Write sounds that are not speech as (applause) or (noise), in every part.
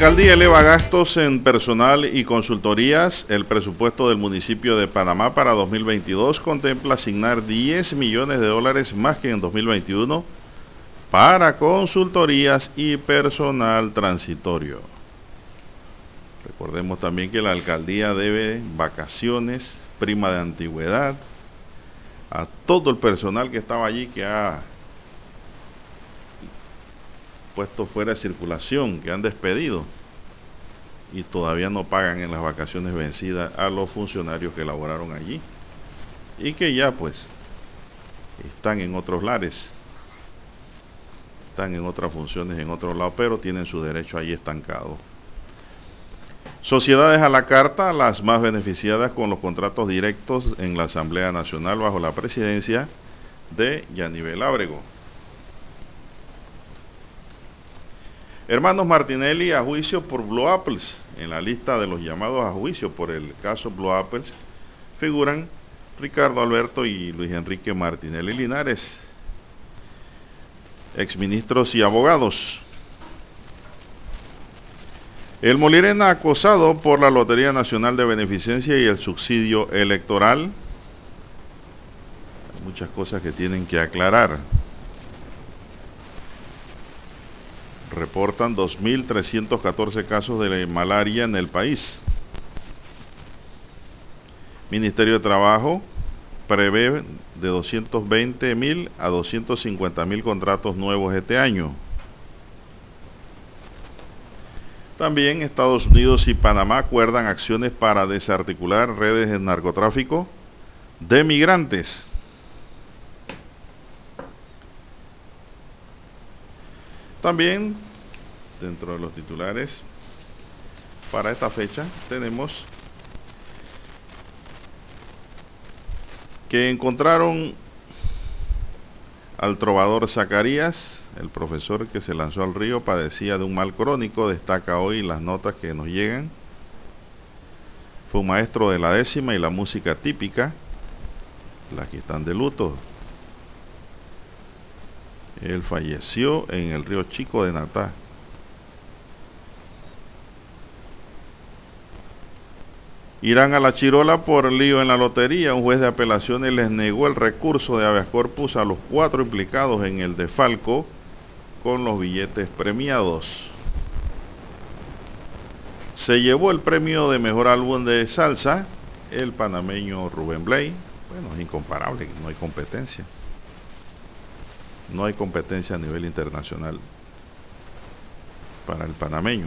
Alcaldía eleva gastos en personal y consultorías. El presupuesto del municipio de Panamá para 2022 contempla asignar 10 millones de dólares más que en 2021 para consultorías y personal transitorio. Recordemos también que la alcaldía debe vacaciones, prima de antigüedad, a todo el personal que estaba allí que ha puesto fuera de circulación, que han despedido y todavía no pagan en las vacaciones vencidas a los funcionarios que laboraron allí y que ya pues están en otros lares, están en otras funciones en otro lado, pero tienen su derecho ahí estancado. Sociedades a la carta, las más beneficiadas con los contratos directos en la Asamblea Nacional bajo la presidencia de Yanivel Ábrego. Hermanos Martinelli a juicio por Blue Apples. En la lista de los llamados a juicio por el caso Blue Apples figuran Ricardo Alberto y Luis Enrique Martinelli Linares, exministros y abogados. El Molirena acosado por la Lotería Nacional de Beneficencia y el subsidio electoral. Hay muchas cosas que tienen que aclarar. Reportan 2.314 casos de malaria en el país. Ministerio de Trabajo prevé de 220.000 a 250.000 contratos nuevos este año. También Estados Unidos y Panamá acuerdan acciones para desarticular redes de narcotráfico de migrantes. También, dentro de los titulares, para esta fecha tenemos que encontraron al trovador Zacarías, el profesor que se lanzó al río, padecía de un mal crónico, destaca hoy las notas que nos llegan. Fue un maestro de la décima y la música típica, las que están de luto, él falleció en el río Chico de Natá. Irán a la Chirola por lío en la lotería. Un juez de apelaciones les negó el recurso de habeas corpus a los cuatro implicados en el defalco con los billetes premiados. Se llevó el premio de mejor álbum de salsa el panameño Rubén Blay. Bueno, es incomparable, no hay competencia no hay competencia a nivel internacional para el panameño.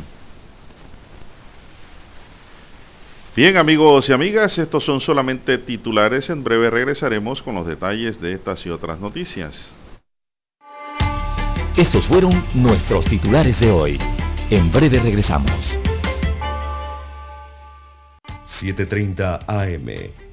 Bien amigos y amigas, estos son solamente titulares. En breve regresaremos con los detalles de estas y otras noticias. Estos fueron nuestros titulares de hoy. En breve regresamos. 7.30 AM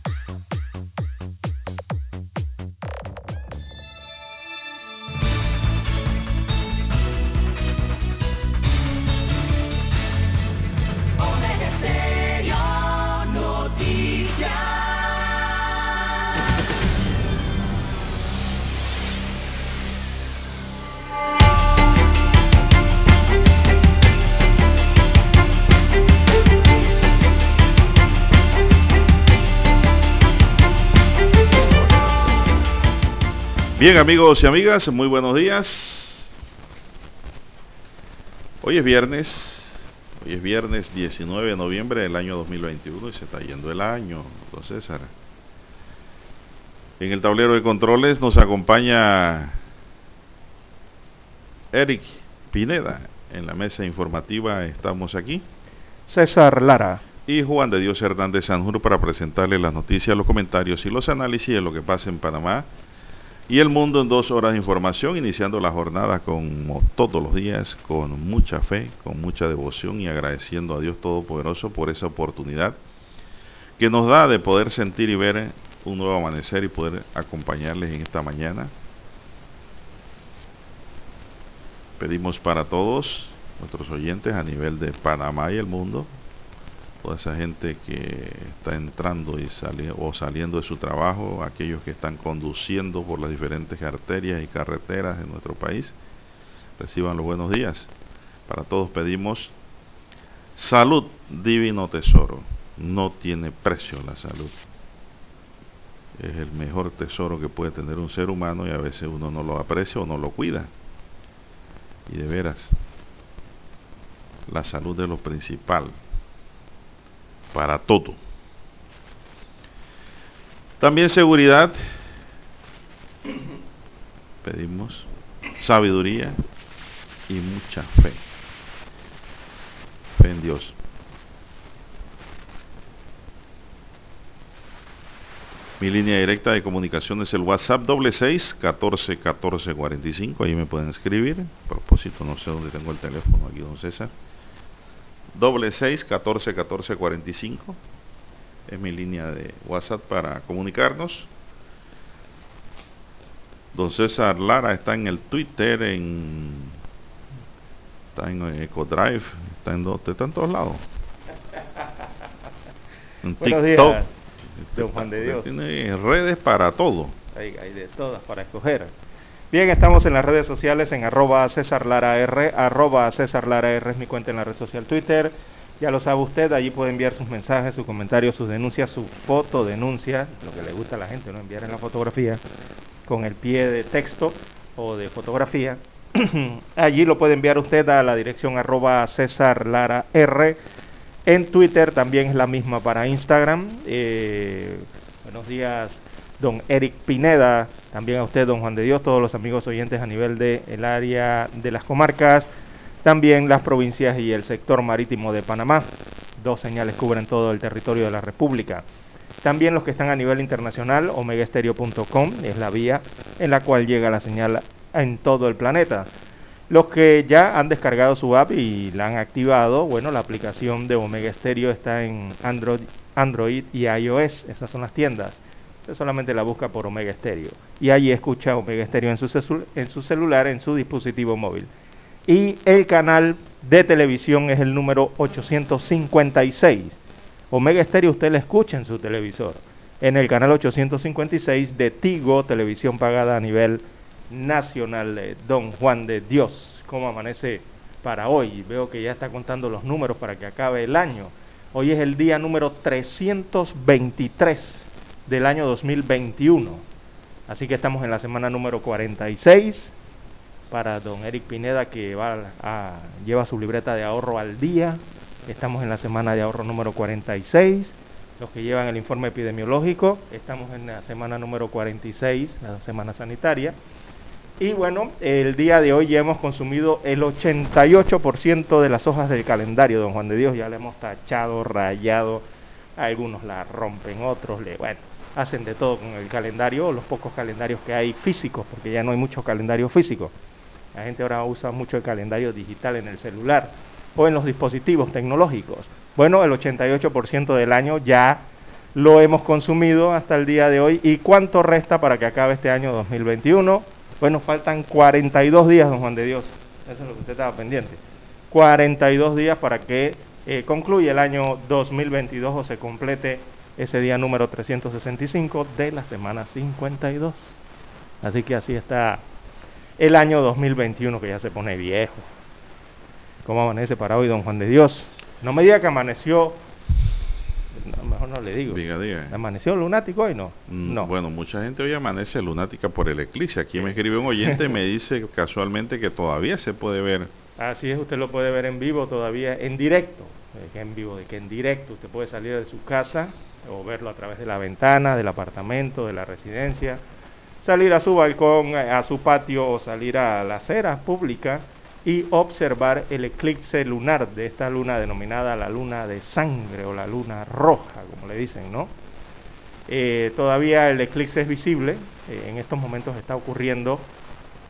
Bien amigos y amigas, muy buenos días. Hoy es viernes, hoy es viernes 19 de noviembre del año 2021 y se está yendo el año, don César. En el tablero de controles nos acompaña Eric Pineda. En la mesa informativa estamos aquí. César Lara. Y Juan de Dios Hernández Sanjur para presentarle las noticias, los comentarios y los análisis de lo que pasa en Panamá y el mundo en dos horas de información, iniciando la jornada como todos los días, con mucha fe, con mucha devoción y agradeciendo a Dios Todopoderoso por esa oportunidad que nos da de poder sentir y ver un nuevo amanecer y poder acompañarles en esta mañana. Pedimos para todos nuestros oyentes a nivel de Panamá y el mundo toda esa gente que está entrando y o saliendo de su trabajo, aquellos que están conduciendo por las diferentes arterias y carreteras de nuestro país, reciban los buenos días. Para todos pedimos salud, divino tesoro. No tiene precio la salud. Es el mejor tesoro que puede tener un ser humano y a veces uno no lo aprecia o no lo cuida. Y de veras, la salud es lo principal para todo. También seguridad. Pedimos sabiduría y mucha fe. Fe en Dios. Mi línea directa de comunicación es el WhatsApp doble seis catorce catorce cuarenta y cinco. Ahí me pueden escribir. A propósito, no sé dónde tengo el teléfono aquí, don César doble seis catorce catorce cuarenta y cinco es mi línea de WhatsApp para comunicarnos. Don César Lara está en el Twitter, en está en EcoDrive, está en, está en todos lados. (laughs) En TikTok. don Juan de Dios. Tiene redes para todo. Hay, hay de todas para escoger. Bien, estamos en las redes sociales en arroba César Lara R, arroba César Lara R es mi cuenta en la red social Twitter. Ya lo sabe usted, allí puede enviar sus mensajes, sus comentarios, sus denuncias, su foto denuncia, lo que le gusta a la gente, no enviar en la fotografía con el pie de texto o de fotografía. (clears throat) allí lo puede enviar usted a la dirección arroba César Lara R. En Twitter también es la misma para Instagram. Eh, buenos días don Eric Pineda, también a usted, don Juan de Dios, todos los amigos oyentes a nivel del el área de las comarcas, también las provincias y el sector marítimo de Panamá. Dos señales cubren todo el territorio de la República. También los que están a nivel internacional, omegaestereo.com es la vía en la cual llega la señal en todo el planeta. Los que ya han descargado su app y la han activado, bueno, la aplicación de Omega Stereo está en Android, Android y iOS, esas son las tiendas. Usted solamente la busca por Omega Stereo. Y allí escucha Omega Stereo en su, en su celular, en su dispositivo móvil. Y el canal de televisión es el número 856. Omega Stereo usted la escucha en su televisor. En el canal 856 de Tigo, televisión pagada a nivel nacional. Don Juan de Dios, ¿cómo amanece para hoy? Veo que ya está contando los números para que acabe el año. Hoy es el día número 323 del año 2021. Así que estamos en la semana número 46 para don Eric Pineda que va a, lleva su libreta de ahorro al día. Estamos en la semana de ahorro número 46. Los que llevan el informe epidemiológico, estamos en la semana número 46, la semana sanitaria. Y bueno, el día de hoy ya hemos consumido el 88% de las hojas del calendario, don Juan de Dios. Ya le hemos tachado, rayado. Algunos la rompen, otros le. Bueno, hacen de todo con el calendario, los pocos calendarios que hay físicos, porque ya no hay muchos calendarios físicos. La gente ahora usa mucho el calendario digital en el celular o en los dispositivos tecnológicos. Bueno, el 88% del año ya lo hemos consumido hasta el día de hoy. ¿Y cuánto resta para que acabe este año 2021? Bueno, faltan 42 días, don Juan de Dios. Eso es lo que usted estaba pendiente. 42 días para que eh, concluya el año 2022 o se complete ese día número 365 de la semana 52. Así que así está el año 2021 que ya se pone viejo. ¿Cómo amanece para hoy, don Juan de Dios? No me diga que amaneció, mejor no le digo. Diga, diga. ¿Amaneció lunático hoy no? Mm, no. Bueno, mucha gente hoy amanece lunática por el eclipse. Aquí me escribe un oyente y me (laughs) dice casualmente que todavía se puede ver. Así es, usted lo puede ver en vivo todavía, en directo. ¿De qué en vivo? De que en directo usted puede salir de su casa o verlo a través de la ventana, del apartamento, de la residencia, salir a su balcón, a su patio o salir a la acera pública y observar el eclipse lunar de esta luna denominada la luna de sangre o la luna roja, como le dicen, ¿no? Eh, todavía el eclipse es visible, eh, en estos momentos está ocurriendo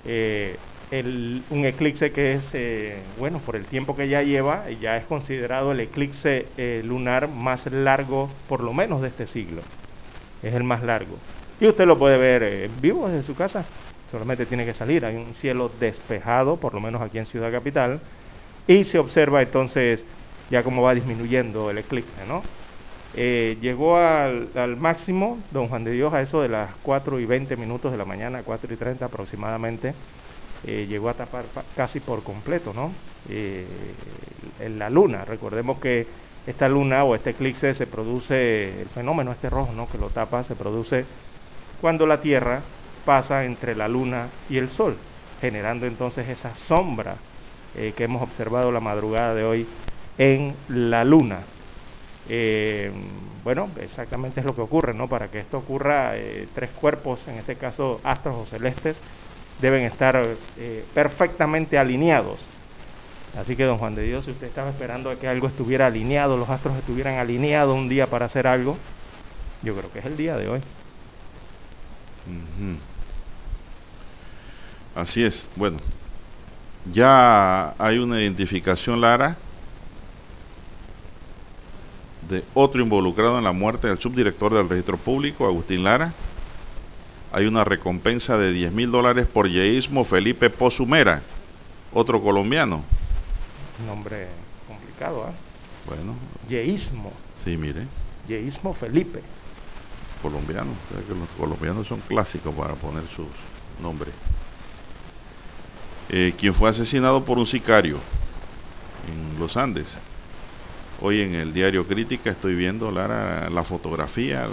eh, el, un eclipse que es, eh, bueno, por el tiempo que ya lleva, ya es considerado el eclipse eh, lunar más largo, por lo menos de este siglo. Es el más largo. Y usted lo puede ver eh, vivo desde su casa. Solamente tiene que salir. Hay un cielo despejado, por lo menos aquí en Ciudad Capital. Y se observa entonces ya cómo va disminuyendo el eclipse, ¿no? Eh, llegó al, al máximo, don Juan de Dios, a eso de las 4 y 20 minutos de la mañana, 4 y 30 aproximadamente, eh, llegó a tapar pa- casi por completo, ¿no? Eh, en la luna, recordemos que esta luna o este eclipse se produce, el fenómeno este rojo, ¿no? Que lo tapa, se produce cuando la Tierra pasa entre la luna y el sol, generando entonces esa sombra eh, que hemos observado la madrugada de hoy en la luna. Eh, bueno, exactamente es lo que ocurre, ¿no? Para que esto ocurra, tres cuerpos, en este caso astros o celestes, deben estar eh, perfectamente alineados. Así que, don Juan de Dios, si usted estaba esperando a que algo estuviera alineado, los astros estuvieran alineados un día para hacer algo, yo creo que es el día de hoy. Así es. Bueno, ya hay una identificación, Lara, de otro involucrado en la muerte del subdirector del registro público, Agustín Lara. Hay una recompensa de 10 mil dólares por yeísmo Felipe Pozumera, otro colombiano. Nombre complicado, ¿ah? Bueno, Yeísmo, sí, mire, Yeísmo Felipe. colombiano. O sea que los colombianos son clásicos para poner sus nombres. Eh, quien fue asesinado por un sicario en los Andes. Hoy en el diario Crítica estoy viendo Lara, la fotografía.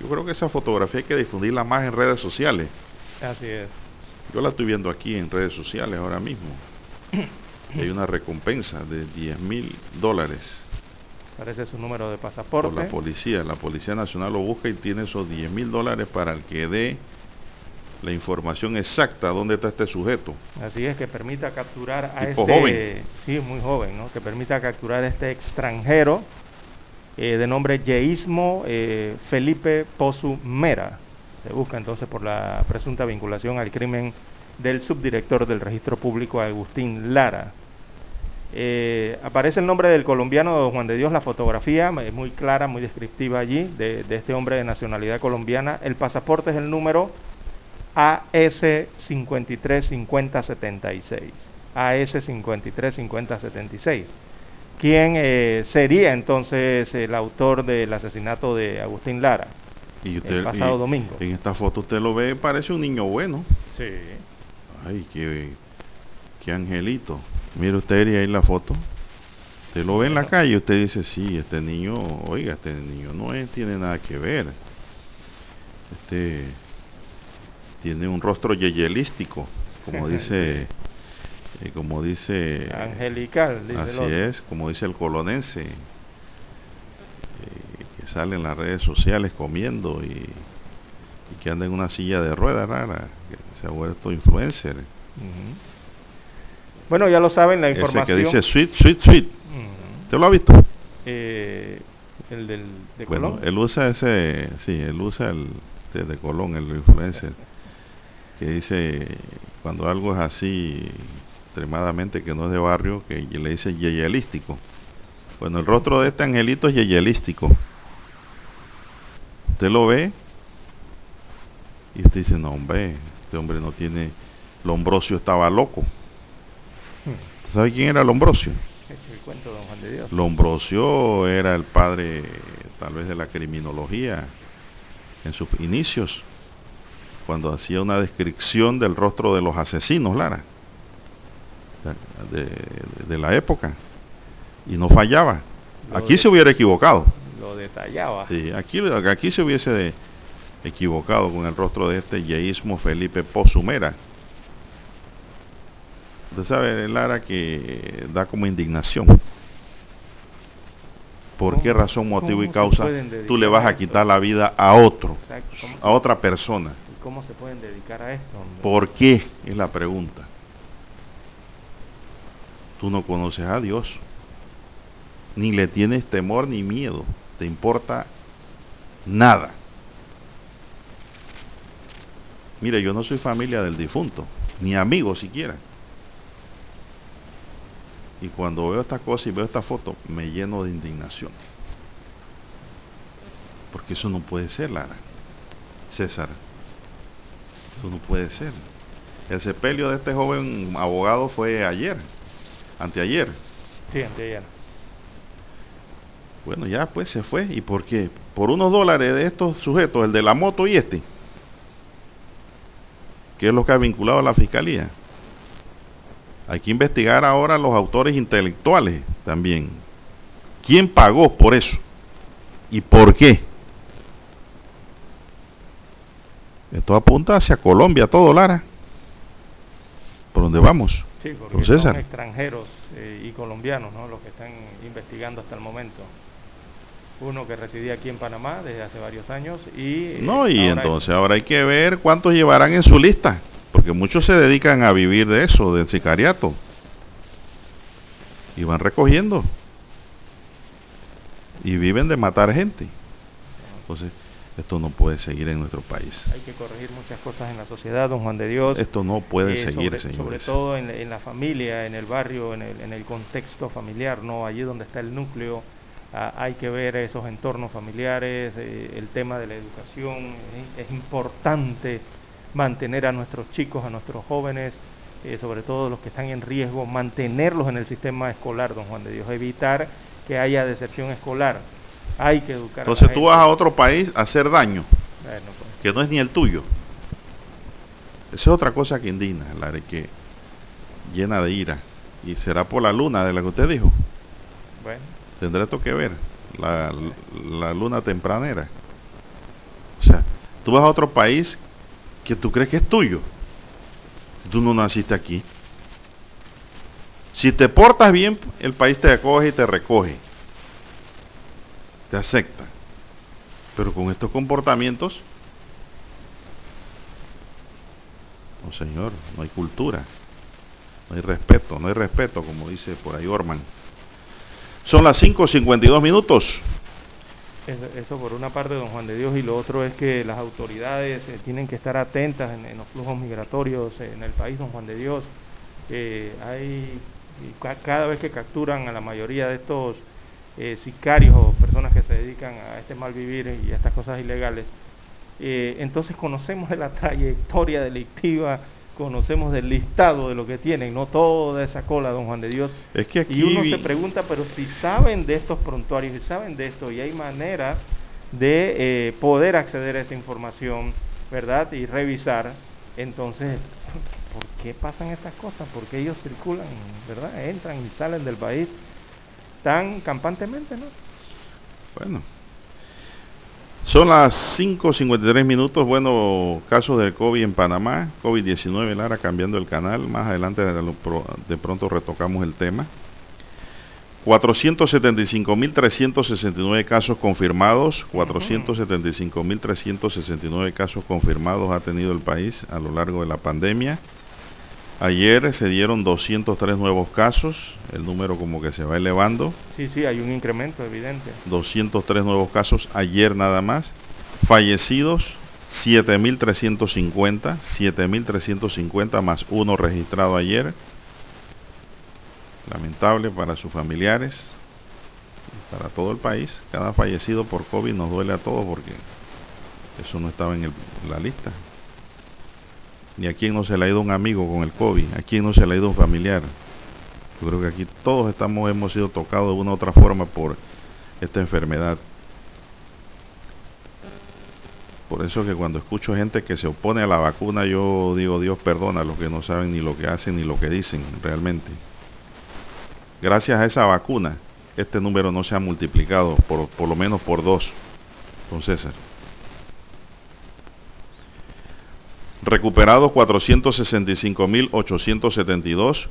Yo creo que esa fotografía hay que difundirla más en redes sociales. Así es. Yo la estoy viendo aquí en redes sociales ahora mismo. (clears throat) Hay una recompensa de 10 mil dólares Parece su número de por pasaporte. la policía. La Policía Nacional lo busca y tiene esos 10 mil dólares para el que dé la información exacta dónde está este sujeto. Así es, que permita capturar a Tipo este... joven. Sí, muy joven, ¿no? Que permita capturar a este extranjero eh, de nombre Yeísmo eh, Felipe Pozu Mera. Se busca entonces por la presunta vinculación al crimen del subdirector del registro público Agustín Lara. Eh, aparece el nombre del colombiano Juan de Dios, la fotografía eh, muy clara, muy descriptiva allí, de, de este hombre de nacionalidad colombiana. El pasaporte es el número AS 535076. AS 535076. ¿Quién eh, sería entonces el autor del asesinato de Agustín Lara? Y El pasado y domingo. En esta foto usted lo ve, parece un niño bueno. Sí. Ay, qué, qué angelito. Mire usted y ahí la foto. Usted lo ve en la calle y usted dice, sí, este niño, oiga, este niño no es- tiene nada que ver. Este tiene un rostro yeyelístico, como (laughs) dice, eh, como dice, Angelical, dice así es, como dice el colonense, eh, que sale en las redes sociales comiendo y, y que anda en una silla de ruedas rara, que se ha vuelto influencer. Bueno, ya lo saben, la Ese información. que dice sweet, sweet, sweet. ¿Usted lo ha visto? Eh, el del, de Bueno, Colón. él usa ese, sí, él usa el de, de Colón, el influencer, que dice cuando algo es así extremadamente que no es de barrio, que le dice yeyelístico. Bueno, el rostro de este angelito es yeyelístico. Usted lo ve y usted dice, no hombre, este hombre no tiene, Lombrosio estaba loco. ¿Sabe quién era Lombrosio? Es el cuento de Don Juan de Dios. Lombrosio era el padre tal vez de la criminología en sus inicios, cuando hacía una descripción del rostro de los asesinos, Lara, de, la época, y no fallaba. Lo Aquí de- se hubiera equivocado. Lo detallaba. Sí, aquí, aquí se hubiese equivocado con el rostro de este yeísmo Felipe Pozumera. Usted sabe, Lara, que da como indignación. ¿Por qué razón, motivo y causa tú le vas a quitar la vida a otro, a otra persona? ¿Y cómo se pueden dedicar a esto? ¿Por qué? Es la pregunta. Tú no conoces a Dios, ni le tienes temor ni miedo, te importa nada. Mire, yo no soy familia del difunto, ni amigo siquiera. Y cuando veo esta cosa y veo esta foto, me lleno de indignación. Porque eso no puede ser, Lara. César. Eso no puede ser. El sepelio de este joven abogado fue ayer, anteayer. Sí, anteayer. Bueno, ya pues se fue. ¿Y por qué? Por unos dólares de estos sujetos, el de la moto y este, que es lo que ha vinculado a la fiscalía. Hay que investigar ahora los autores intelectuales también. ¿Quién pagó por eso? ¿Y por qué? Esto apunta hacia Colombia, todo Lara. ¿Por dónde vamos? Sí, porque son extranjeros eh, y colombianos ¿no? los que están investigando hasta el momento. Uno que residía aquí en Panamá desde hace varios años y... No, y entonces ahora hay que ver cuántos llevarán en su lista. Porque muchos se dedican a vivir de eso, del sicariato. Y van recogiendo. Y viven de matar gente. Entonces, esto no puede seguir en nuestro país. Hay que corregir muchas cosas en la sociedad, don Juan de Dios. Esto no puede eh, seguir, sobre, Sobre todo en, la familia, en el barrio, en el, contexto familiar, ¿no? Allí donde está el núcleo, ah, hay que ver esos entornos familiares, eh, el tema de la educación, es importante mantener a nuestros chicos, a nuestros jóvenes, eh, sobre todo los que están en riesgo, mantenerlos en el sistema escolar, don Juan de Dios, evitar que haya deserción escolar. Hay que educar. Entonces tú vas a otro país a hacer daño, pues. que no es ni el tuyo. Esa es otra cosa que indigna, la de que llena de ira. Y será por la luna de la que usted dijo. Bueno. Tendrá esto que ver, la, la luna tempranera. O sea, tú vas a otro país que tú crees que es tuyo. Si tú no naciste aquí. Si te portas bien, el país te acoge y te recoge. Te acepta. Pero con estos comportamientos, no señor, no hay cultura. No hay respeto, no hay respeto, como dice por ahí Orman. Son las 5.52 minutos. Eso, por una parte, don Juan de Dios, y lo otro es que las autoridades eh, tienen que estar atentas en, los flujos migratorios en el país, don Juan de Dios. hay cada vez que capturan a la mayoría de estos eh, sicarios o personas que se dedican a este mal vivir y a estas cosas ilegales, eh, entonces conocemos de la trayectoria delictiva conocemos del listado de lo que tienen, no toda esa cola, don Juan de Dios. Es que Y uno se pregunta, pero si saben de estos prontuarios, y saben de esto, y hay manera de eh, poder acceder a esa información, ¿verdad? Y revisar, entonces, ¿por qué pasan estas cosas? ¿Por qué ellos circulan, ¿verdad? Entran y salen del país tan campantemente, ¿no? Bueno, son las 5.53 minutos. Bueno, casos del COVID en Panamá. COVID-19, Lara, cambiando el canal. Más adelante de pronto retocamos el tema. 475.369 casos confirmados. 475.369 casos confirmados ha tenido el país a lo largo de la pandemia. Ayer se dieron 203 nuevos casos, el número como que se va elevando. Sí, sí, hay un incremento evidente. 203 nuevos casos ayer nada más. Fallecidos 7.350, 7.350 más uno registrado ayer. Lamentable para sus familiares, para todo el país. Cada fallecido por COVID nos duele a todos porque eso no estaba en la lista ni a quién no se le ha ido un amigo con el COVID, a quién no se le ha ido un familiar. Yo creo que aquí todos estamos, hemos sido tocados de una u otra forma por esta enfermedad. Por eso que cuando escucho gente que se opone a la vacuna, yo digo, Dios perdona a los que no saben ni lo que hacen ni lo que dicen realmente. Gracias a esa vacuna este número no se ha multiplicado por, por lo menos por dos, don César. Recuperados 465.872,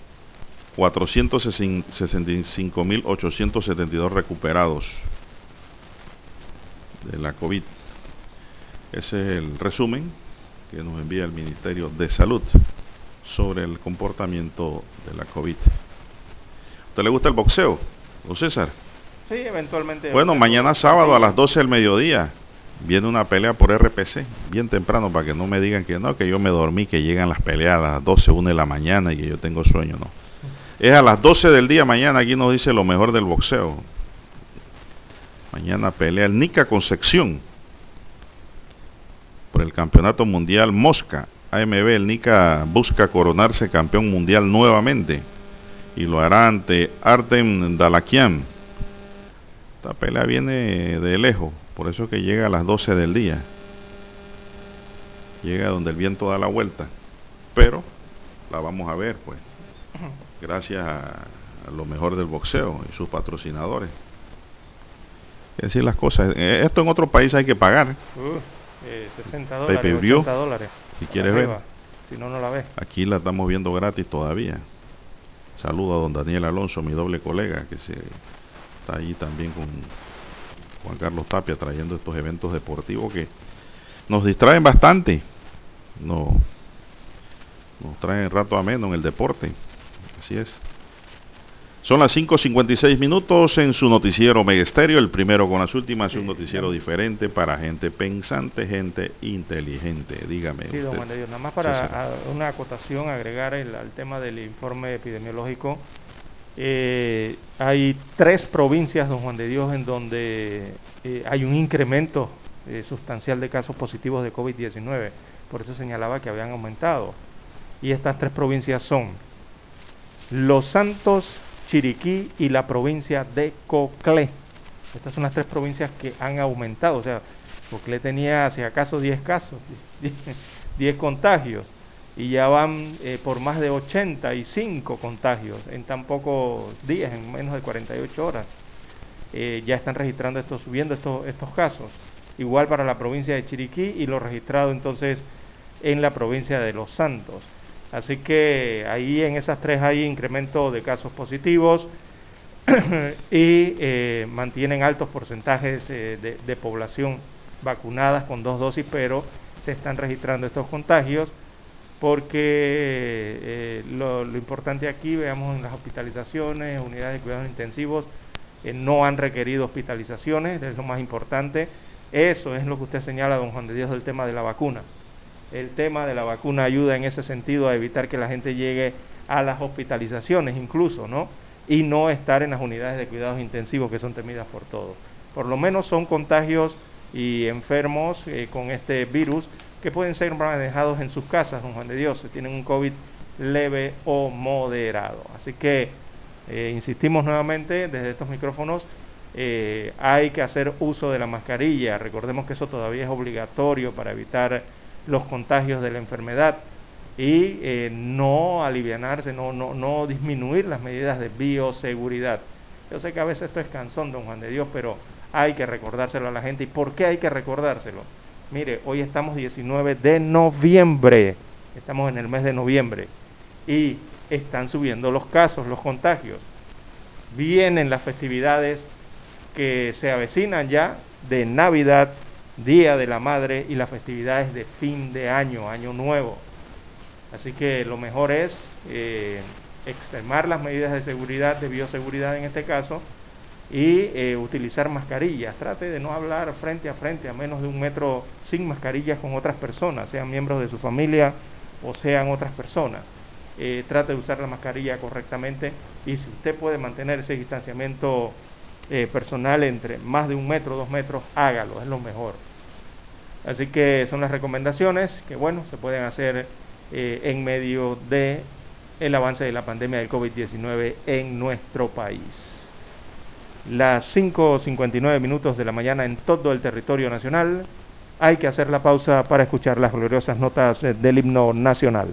465.872 recuperados de la COVID. Ese es el resumen que nos envía el Ministerio de Salud sobre el comportamiento de la COVID. ¿Usted le gusta el boxeo, don César? Sí, eventualmente. Bueno, mañana sábado a las 12 del mediodía viene una pelea por RPC, bien temprano, para que no me digan que no, que yo me dormí, que llegan las peleas a las 12, 1 de la mañana y que yo tengo sueño, no. Es a las 12 del día mañana, aquí nos dice lo mejor del boxeo. Mañana pelea el Nica Concepción por el Campeonato Mundial Mosca. AMB, el Nica busca coronarse campeón mundial nuevamente y lo hará ante Artem Dalakian. Esta pelea viene de lejos, por eso que llega a las 12 del día. Llega donde el viento da la vuelta. Pero la vamos a ver, pues. Gracias a, lo mejor del boxeo y sus patrocinadores. Es decir las cosas. Eh, esto en otro país hay que pagar. Uh, eh, 60 dólares, 80 dólares. Si quieres ver. Si no, no la ves. Aquí la estamos viendo gratis todavía. Saludo a don Daniel Alonso, mi doble colega, que se, está allí también con Juan Carlos Tapia trayendo estos eventos deportivos que nos distraen bastante. No, nos traen rato ameno en el deporte. Así es. Son las 5.56 minutos en su noticiero Megesterio, el primero con las últimas, un noticiero diferente para gente pensante, gente inteligente. Dígame. Sí, don Juan de Dios, nada más para una acotación, agregar el, al tema del informe epidemiológico. Eh, hay tres provincias, don Juan de Dios, en donde eh, hay un incremento eh, sustancial de casos positivos de COVID-19. Por eso señalaba que habían aumentado. Y estas tres provincias son Los Santos, Chiriquí y la provincia de Coclé. Estas son las tres provincias que han aumentado. O sea, Coclé tenía, si acaso, 10 casos, (laughs) 10 contagios. Y ya van eh, por más de 85 contagios en tan pocos días, en menos de 48 horas. Eh, ya están registrando estos, subiendo estos, estos casos. Igual para la provincia de Chiriquí y lo registrado entonces en la provincia de Los Santos. Así que ahí en esas tres hay incremento de casos positivos (clears throat) y eh, mantienen altos porcentajes eh, de, población vacunadas con dos dosis, pero se están registrando estos contagios porque eh, lo, importante aquí, veamos en las hospitalizaciones, unidades de cuidados intensivos, no han requerido hospitalizaciones, es lo más importante. Eso es lo que usted señala, don Juan de Dios, del tema de la vacuna el tema de la vacuna ayuda en ese sentido a evitar que la gente llegue a las hospitalizaciones incluso, ¿no? Y no estar en las unidades de cuidados intensivos que son temidas por todos. Por lo menos son contagios y enfermos eh, con este virus que pueden ser manejados en sus casas, don Juan de Dios, si tienen un COVID leve o moderado. Así que eh, insistimos nuevamente desde estos micrófonos, eh, hay que hacer uso de la mascarilla. Recordemos que eso todavía es obligatorio para evitar los contagios de la enfermedad y eh, no alivianarse, no, no, no disminuir las medidas de bioseguridad. Yo sé que a veces esto es cansón, don Juan de Dios, pero hay que recordárselo a la gente. ¿Y por qué hay que recordárselo? Mire, hoy estamos 19 de noviembre, estamos en el mes de noviembre, y están subiendo los casos, los contagios. Vienen las festividades que se avecinan ya de Navidad, Día de la Madre y las festividades de fin de año, año nuevo. Así que lo mejor es eh, extremar las medidas de seguridad, de bioseguridad en este caso, y eh, utilizar mascarillas. Trate de no hablar frente a frente a menos de un metro sin mascarillas con otras personas, sean miembros de su familia o sean otras personas. Eh, trate de usar la mascarilla correctamente y si usted puede mantener ese distanciamiento eh, personal entre más de un metro, dos metros, hágalo, es lo mejor. Así que son las recomendaciones que, bueno, se pueden hacer en medio de el avance de la pandemia del COVID-19 en nuestro país. Las 5.59 minutos de la mañana en todo el territorio nacional. Hay que hacer la pausa para escuchar las gloriosas notas del himno nacional.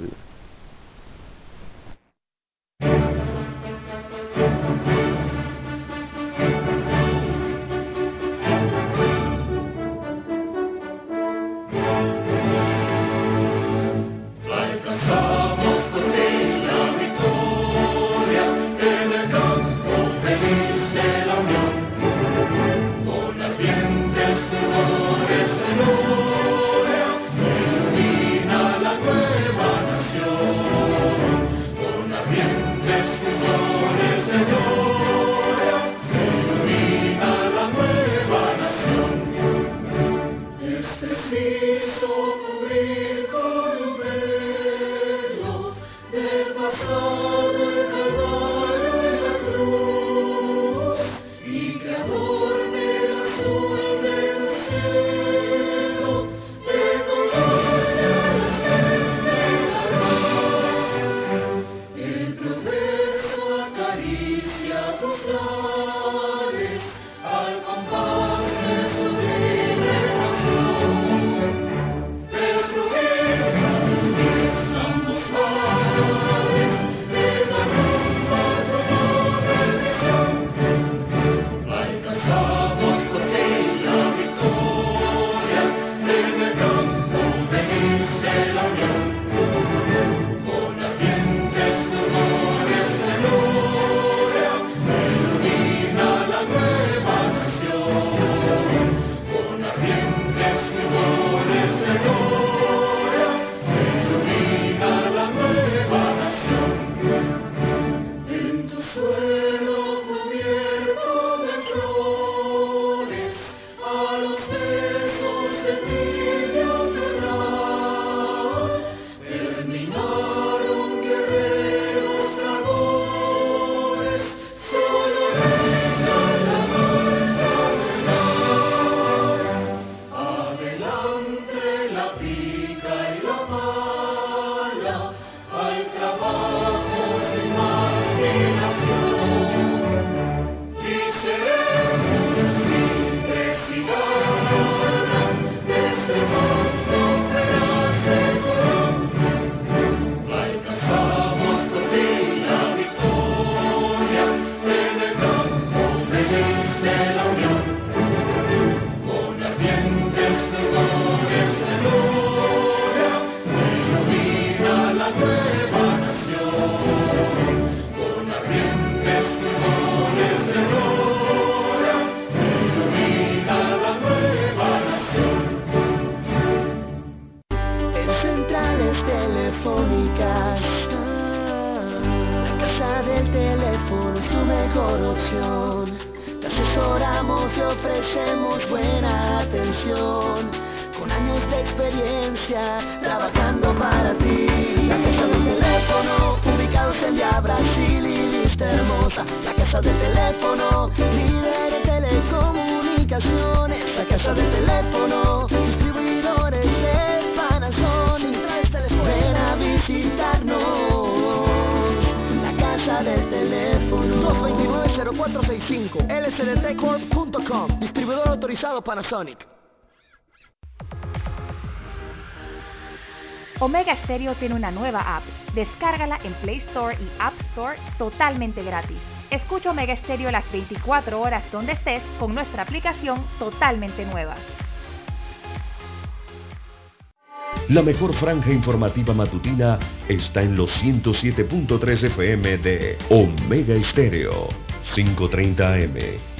Teléfono, líder en telecomunicaciones. La casa del teléfono, distribuidores de Panasonic. Ven a visitarnos. La casa del teléfono. 229-0465. lsdtcorp.com. Distribuidor autorizado Panasonic. Omega Stereo tiene una nueva app. Descárgala en Play Store y App Store totalmente gratis. Escucha Omega Stereo las 24 horas donde estés con nuestra aplicación totalmente nueva. La mejor franja informativa matutina está en los 107.3 FM de Omega Estéreo. 5.30 AM.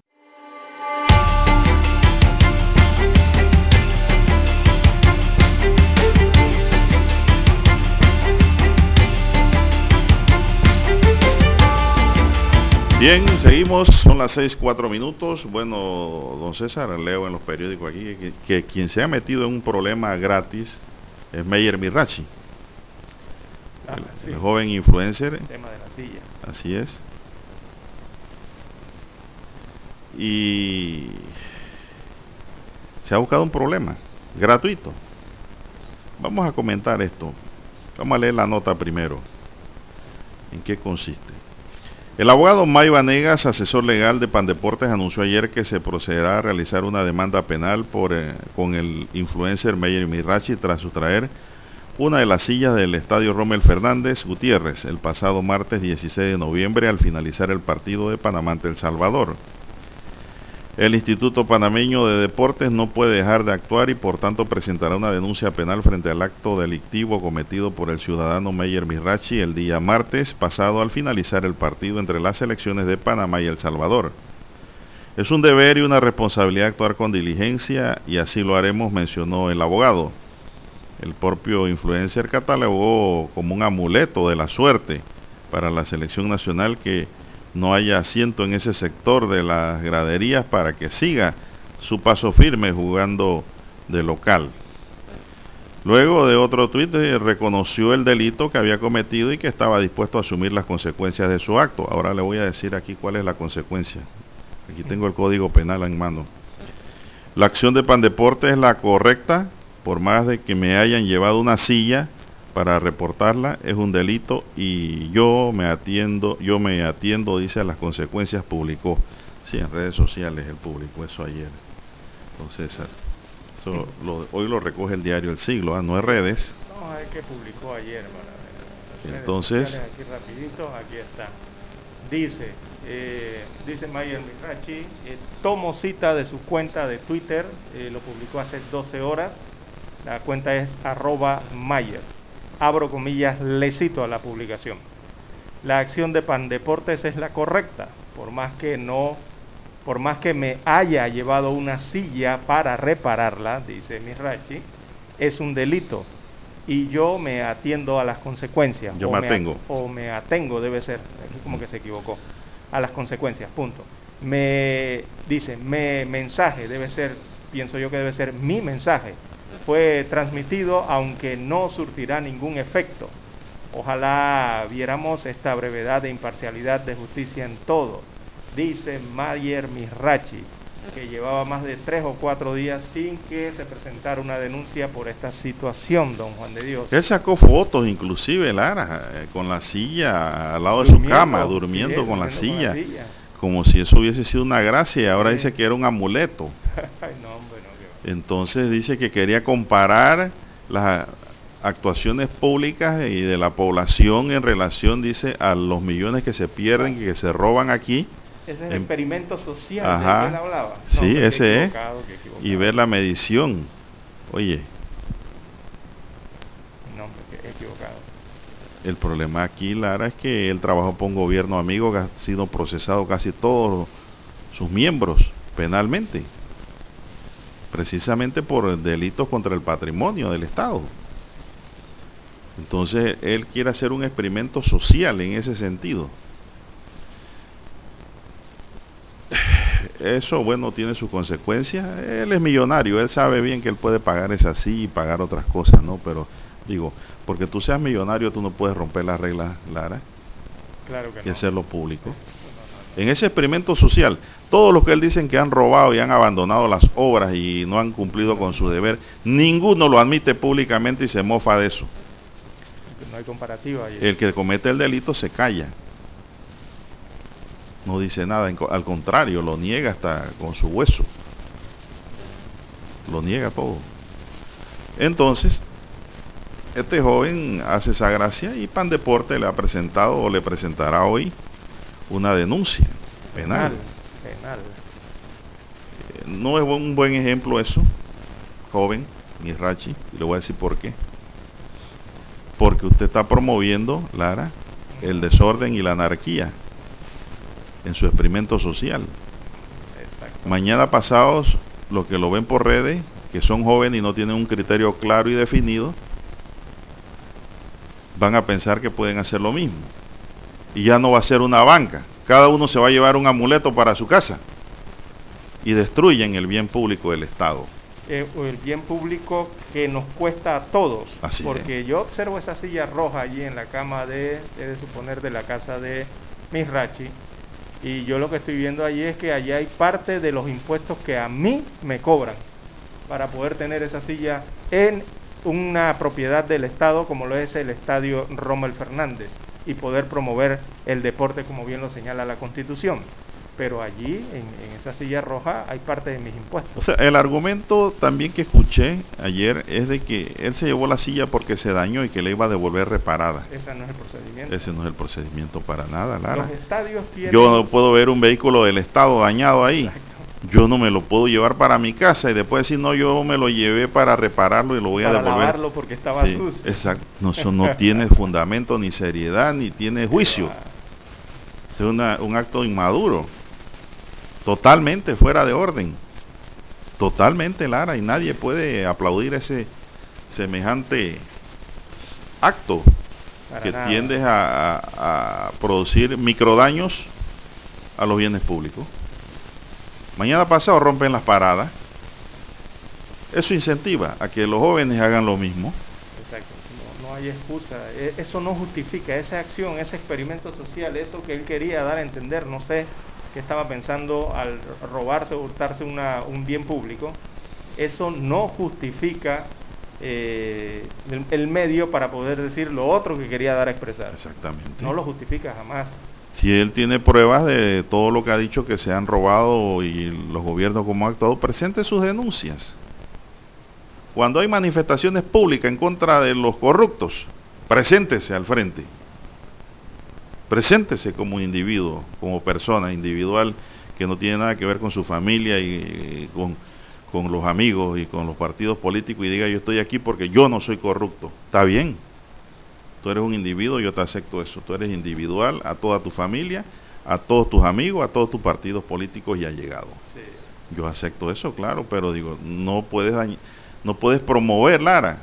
Bien, seguimos, son las 6, 4 minutos. Bueno, don César, leo en los periódicos aquí que, que quien se ha metido en un problema gratis es Meyer Mirachi, Ah, el, sí, el joven influencer. el tema de la silla. Así es. Y se ha buscado un problema gratuito. Vamos a comentar esto. Vamos a leer la nota primero. ¿En qué consiste? El abogado Mayo Vanegas, asesor legal de Pandeportes, anunció ayer que se procederá a realizar una demanda penal por, eh, con el influencer Meyer Mirachi tras sustraer una de las sillas del estadio Rommel Fernández Gutiérrez el pasado martes 16 de noviembre al finalizar el partido de Panamá ante El Salvador. El Instituto Panameño de Deportes no puede dejar de actuar y por tanto presentará una denuncia penal frente al acto delictivo cometido por el ciudadano Meyer Mirachi el día martes pasado al finalizar el partido entre las selecciones de Panamá y El Salvador. Es un deber y una responsabilidad actuar con diligencia y así lo haremos, mencionó el abogado. El propio influencer catalogó como un amuleto de la suerte para la selección nacional que no haya asiento en ese sector de las graderías para que siga su paso firme jugando de local. Luego de otro tuit eh, reconoció el delito que había cometido y que estaba dispuesto a asumir las consecuencias de su acto. Ahora le voy a decir aquí cuál es la consecuencia. Aquí tengo el código penal en mano. La acción de Pandeporte es la correcta, por más de que me hayan llevado una silla para reportarla, es un delito y yo me atiendo, yo me atiendo, dice, a las consecuencias, publicó. Sí, en redes sociales él publicó eso ayer. Entonces, eso lo- hoy lo recoge el diario El Siglo, ¿ah? no es redes. No, es que publicó ayer. para ver. Redes Entonces- Aquí rapidito, aquí está. Dice, eh, dice Mayer Mirachi, eh, tomo cita de su cuenta de Twitter, eh, lo publicó hace 12 horas. La cuenta es arroba Mayer. Abro comillas, le cito a la publicación. La acción de Pandeportes es la correcta, por más que no, por más que me haya llevado una silla para repararla, dice Mirachi, es un delito y yo me atiendo a las consecuencias. Yo o me atengo. o me atengo, debe ser, aquí como que se equivocó, a las consecuencias, punto. Me dice, me mensaje debe ser, pienso yo que debe ser mi mensaje. Fue transmitido aunque no surtirá ningún efecto. Ojalá viéramos esta brevedad de imparcialidad de justicia en todo. Dice Mayer Mirachi, que llevaba más de tres o cuatro días sin que se presentara una denuncia por esta situación, don Juan de Dios. Él sacó fotos, inclusive, Lara, eh, con la silla al lado de su cama, durmiendo, con, la silla, como si eso hubiese sido una gracia, y ahora dice que era un amuleto. (laughs) Entonces dice que quería comparar las actuaciones públicas y de la población en relación, dice, a los millones que se pierden, que se roban aquí ese es el experimento social Ajá. que él hablaba. sí, ese es. Y ver la medición. Oye. No, equivocado. El problema aquí, Lara, es que él trabajó por un gobierno amigo que ha sido procesado casi todos sus miembros penalmente. Precisamente por delitos contra el patrimonio del Estado. Entonces, él quiere hacer un experimento social en ese sentido eso, bueno, tiene sus consecuencias. Él es millonario, él sabe bien que él puede pagar esa sí y pagar otras cosas, ¿no? Pero digo, porque tú seas millonario, tú no puedes romper las reglas, Lara. Claro que y hacerlo público. En ese experimento social, todos los que él dicen que han robado y han abandonado las obras y no han cumplido con su deber, ninguno lo admite públicamente y se mofa de eso. No hay comparativa. El que comete el delito se calla no dice nada, al contrario, lo niega hasta con su hueso. Lo niega todo. Entonces, este joven hace esa gracia y Pan Deporte le ha presentado o le presentará hoy una denuncia penal. penal, eh, no es un buen ejemplo eso, joven, Rachi, y le voy a decir por qué. Porque usted está promoviendo, Lara, el desorden y la anarquía en su experimento social. Mañana pasados, los que lo ven por redes, que son jóvenes y no tienen un criterio claro y definido, van a pensar que pueden hacer lo mismo. Y ya no va a ser una banca. Cada uno se va a llevar un amuleto para su casa. Y destruyen el bien público del Estado. Eh, el bien público que nos cuesta a todos. porque yo observo esa silla roja allí en la cama de, de suponer, de la casa de Misrachi y yo lo que estoy viendo allí es que allí hay parte de los impuestos que a mí me cobran para poder tener esa silla en una propiedad del Estado como lo es el Estadio Rommel Fernández y poder promover el deporte como bien lo señala la Constitución pero allí, en, esa silla roja, hay parte de mis impuestos. O sea, el argumento también que escuché ayer es de que él se llevó la silla porque se dañó y que le iba a devolver reparada. Ese no es el procedimiento. Ese no es el procedimiento para nada, Lara. Los estadios tienen... Yo no puedo ver un vehículo del Estado dañado ahí. Yo no me lo puedo llevar para mi casa y después decir, no, yo me lo llevé para repararlo y lo voy a devolver. Lavarlo porque estaba sucio. Exacto. No, eso (laughs) no tiene fundamento, ni seriedad, ni tiene juicio. Es un acto inmaduro totalmente fuera de orden. Totalmente, Lara, y nadie puede aplaudir ese semejante acto que tiende a, a, producir microdaños a los bienes públicos. Mañana pasado rompen las paradas. Eso incentiva a que los jóvenes hagan lo mismo. Exacto, no, no hay excusa. E, eso no justifica esa acción, ese experimento social, eso que él quería dar a entender, no sé que estaba pensando al robarse o hurtarse un bien público, eso no justifica eh, el, medio para poder decir lo otro que quería dar a expresar. Exactamente. No lo justifica jamás. Si él tiene pruebas de todo lo que ha dicho que se han robado y los gobiernos como han actuado, presente sus denuncias. Cuando hay manifestaciones públicas en contra de los corruptos, preséntese al frente. Preséntese como individuo, como persona individual que no tiene nada que ver con su familia y, con, con los amigos y con los partidos políticos y diga yo estoy aquí porque yo no soy corrupto. Está bien. Tú eres un individuo, yo te acepto eso. Tú eres individual a toda tu familia, a todos tus amigos, a todos tus partidos políticos y allegados. Yo acepto eso, claro, pero digo, no puedes no puedes promover Lara.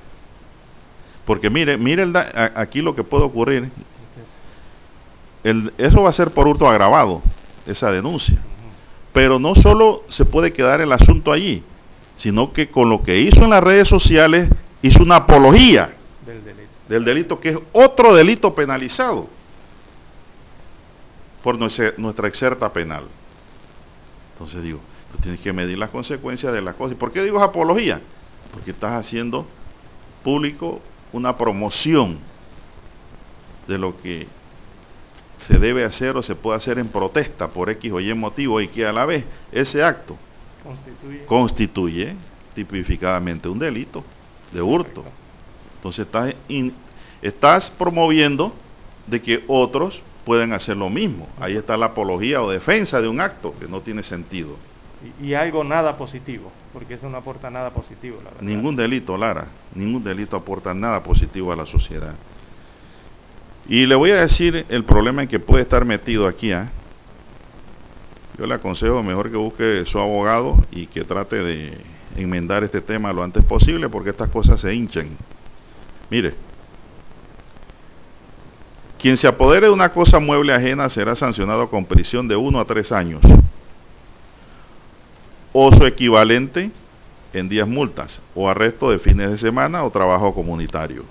Porque mire, mire aquí lo que puede ocurrir eso va a ser por hurto agravado, esa denuncia. Pero no solo se puede quedar el asunto allí, sino que con lo que hizo en las redes sociales hizo una apología del delito, que es otro delito penalizado por nuestra, exerta penal. Entonces digo, Tú tienes que medir las consecuencias de las cosas. ¿Y por qué digo apología? Porque estás haciendo público una promoción de lo que se debe hacer o se puede hacer en protesta por X o Y motivo y que a la vez ese acto constituye, constituye tipificadamente un delito de hurto. Entonces estás, estás promoviendo de que otros pueden hacer lo mismo. Ahí está la apología o defensa de un acto que no tiene sentido. Y, algo nada positivo, porque eso no aporta nada positivo. La Ningún delito, Lara, ningún delito aporta nada positivo a la sociedad. Y le voy a decir el problema en que puede estar metido aquí. ¿ah? Yo le aconsejo mejor que busque su abogado y que trate de enmendar este tema lo antes posible porque estas cosas se hinchen. Mire, quien se apodere de una cosa mueble ajena será sancionado con prisión de 1 a 3 años o su equivalente en 10 multas o arresto de fines de semana o trabajo comunitario.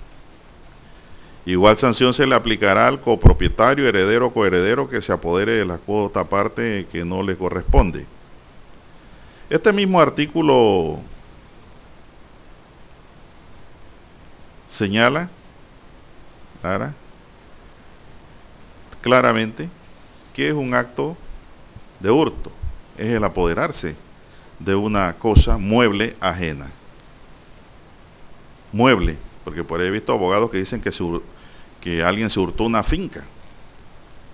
Igual sanción se le aplicará al copropietario, heredero o coheredero que se apodere de la cuota parte que no le corresponde. Este mismo artículo señala claramente que es un acto de hurto, es el apoderarse de una cosa mueble ajena. Mueble, porque por ahí he visto abogados que dicen que, que alguien se hurtó una finca.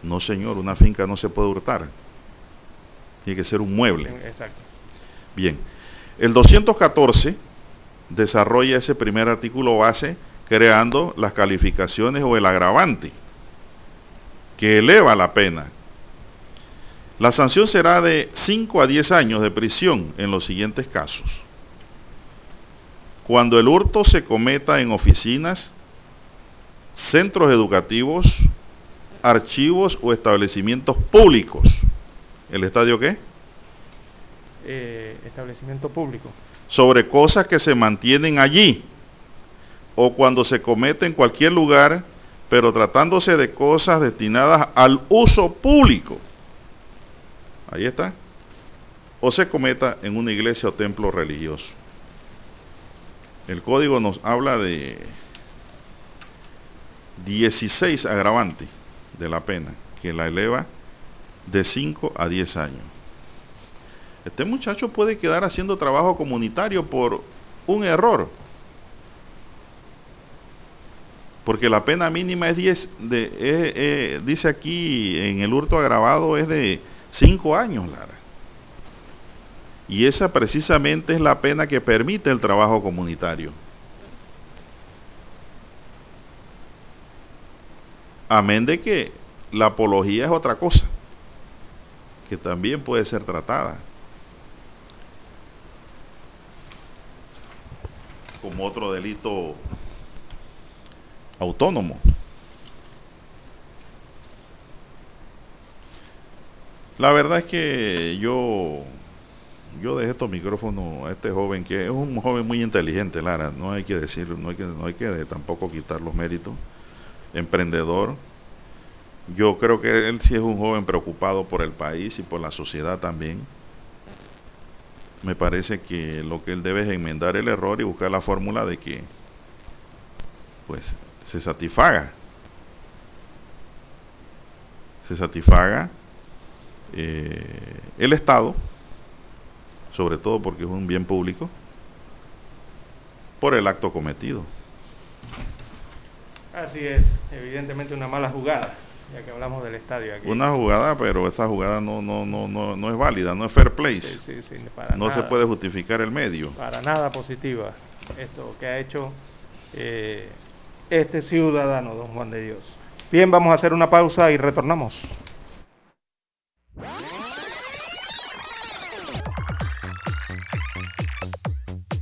No, señor, una finca no se puede hurtar. Tiene que ser un mueble. Exacto. Bien, el 214 desarrolla ese primer artículo base creando las calificaciones o el agravante que eleva la pena. La sanción será de 5 a 10 años de prisión en los siguientes casos. Cuando el hurto se cometa en oficinas, centros educativos, archivos o establecimientos públicos. ¿El estadio qué? Eh, establecimiento público. Sobre cosas que se mantienen allí o cuando se comete en cualquier lugar, pero tratándose de cosas destinadas al uso público. Ahí está. O se cometa en una iglesia o templo religioso. El código nos habla de 16 agravantes de la pena, que la eleva de 5 a 10 años. Este muchacho puede quedar haciendo trabajo comunitario por un error. Porque la pena mínima es 10, de, eh, dice aquí en el hurto agravado es de 5 años, Lara. Y esa precisamente es la pena que permite el trabajo comunitario. Amén de que la apología es otra cosa, que también puede ser tratada como otro delito autónomo. La verdad es que yo yo dejé estos micrófonos a este joven que es un joven muy inteligente, Lara, no hay que decir, no hay que, no hay que tampoco quitar los méritos emprendedor. Yo creo que él sí es un joven preocupado por el país y por la sociedad también. Me parece que lo que él debe es enmendar el error y buscar la fórmula de que pues se satisfaga. Se satisfaga eh, el Estado, sobre todo porque es un bien público, por el acto cometido. Así es, evidentemente una mala jugada, ya que hablamos del estadio aquí. Una jugada, pero esa jugada no, no, no, no, no es válida, no es fair play. no se puede justificar el medio. Para nada positiva esto que ha hecho eh, este ciudadano, don Juan de Dios. Bien, vamos a hacer una pausa y retornamos.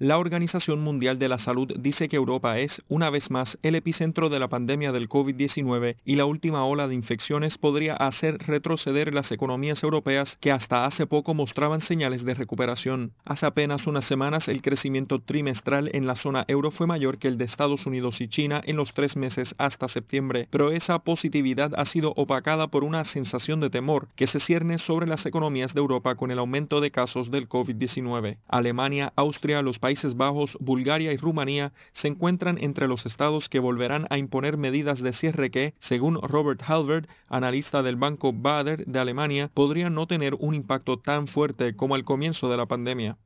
La Organización Mundial de la Salud dice que Europa es, una vez más, el epicentro de la pandemia del COVID-19 y la última ola de infecciones podría hacer retroceder las economías europeas que hasta hace poco mostraban señales de recuperación. Hace apenas unas semanas el crecimiento trimestral en la zona euro fue mayor que el de Estados Unidos y China en los tres meses hasta septiembre, pero esa positividad ha sido opacada por una sensación de temor que se cierne sobre las economías de Europa con el aumento de casos del COVID-19. Alemania, Austria, los Países Bajos, Bulgaria y Rumanía se encuentran entre los estados que volverán a imponer medidas de cierre que, según Robert Halverd, analista del Banco Bader de Alemania, podrían no tener un impacto tan fuerte como al comienzo de la pandemia.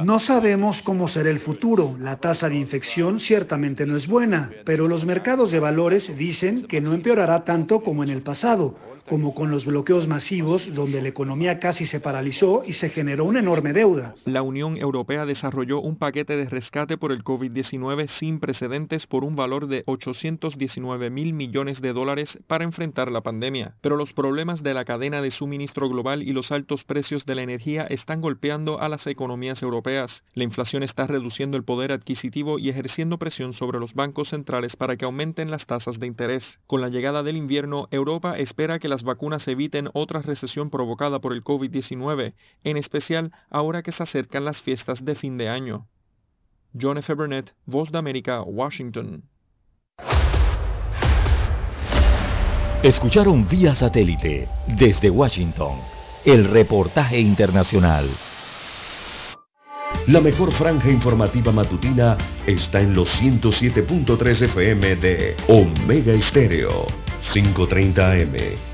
No sabemos cómo será el futuro. La tasa de infección ciertamente no es buena, pero los mercados de valores dicen que no empeorará tanto como en el pasado como con los bloqueos masivos donde la economía casi se paralizó y se generó una enorme deuda. La Unión Europea desarrolló un paquete de rescate por el COVID-19 sin precedentes por un valor de 819 mil millones de dólares para enfrentar la pandemia. Pero los problemas de la cadena de suministro global y los altos precios de la energía están golpeando a las economías europeas. La inflación está reduciendo el poder adquisitivo y ejerciendo presión sobre los bancos centrales para que aumenten las tasas de interés. Con la llegada del invierno, Europa espera que las vacunas eviten otra recesión provocada por el COVID-19, en especial ahora que se acercan las fiestas de fin de año. John F. Burnett, Voz de América, Washington. Escucharon vía satélite desde Washington el reportaje internacional. La mejor franja informativa matutina está en los 107.3 FM de Omega Estéreo, 530 AM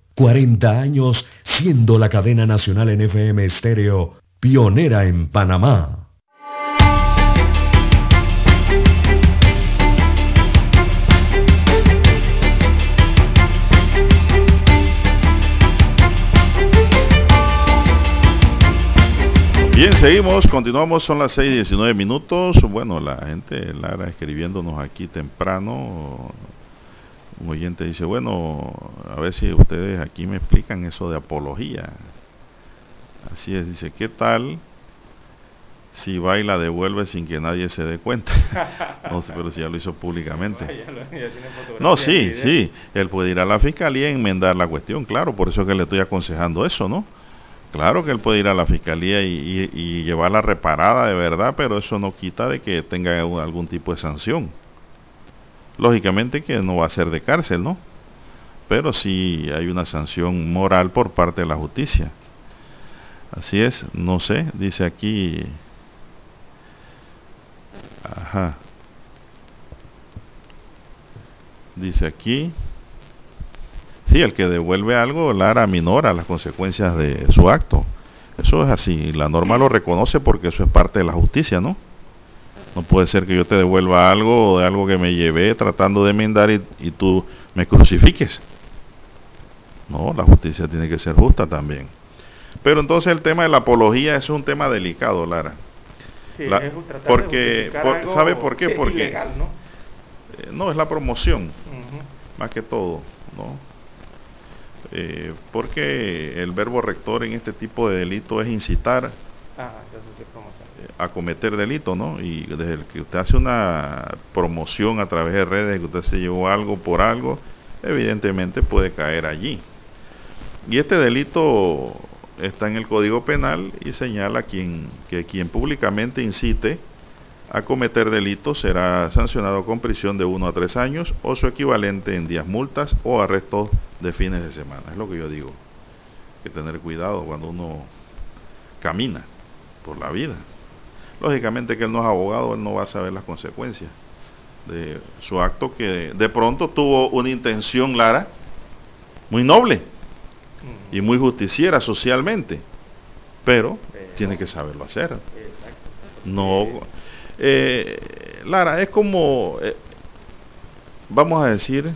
40 años siendo la cadena nacional en FM estéreo pionera en Panamá. Bien, seguimos, continuamos, son las 6 y 19 minutos. Bueno, la gente, Lara, escribiéndonos aquí temprano, un oyente dice, bueno, a ver si ustedes aquí me explican eso de apología. Así es, dice, ¿qué tal si va y la devuelve sin que nadie se dé cuenta? (laughs) no sé, pero si ya lo hizo públicamente. (laughs) no, sí, sí, él puede ir a la fiscalía y enmendar la cuestión, claro, por eso que le estoy aconsejando eso, ¿no? Claro que él puede ir a la fiscalía y, y llevarla reparada de verdad, pero eso no quita de que tenga algún tipo de sanción lógicamente que no va a ser de cárcel, ¿no? Pero sí hay una sanción moral por parte de la justicia. Así es, no sé, dice aquí. Ajá. Dice aquí. Sí, el que devuelve algo, Lara minora las consecuencias de su acto. Eso es así. La norma lo reconoce porque eso es parte de la justicia, ¿no? No puede ser que yo te devuelva algo de algo que me llevé tratando de enmendar y, tú me crucifiques. No, la justicia tiene que ser justa también. Pero entonces el tema de la apología es un tema delicado, Lara. Sí, porque, ¿sabe por qué? Porque ¿no? Eh, no es la promoción, más que todo, ¿no? Eh, porque el verbo rector en este tipo de delito es incitar. Ah, a cometer delito, ¿no? Y desde que usted hace una promoción a través de redes, que usted se llevó algo por algo, evidentemente puede caer allí. Y este delito está en el Código Penal y señala quien, que quien públicamente incite a cometer delitos será sancionado con prisión de 1 a 3 años o su equivalente en días multas o arrestos de fines de semana. Es lo que yo digo. Hay que tener cuidado cuando uno camina por la vida. Lógicamente que él no es abogado, él no va a saber las consecuencias de su acto que de pronto tuvo una intención, Lara, muy noble y muy justiciera socialmente, pero tiene que saberlo hacer. No, Eh, Lara, es como, eh, vamos a decir,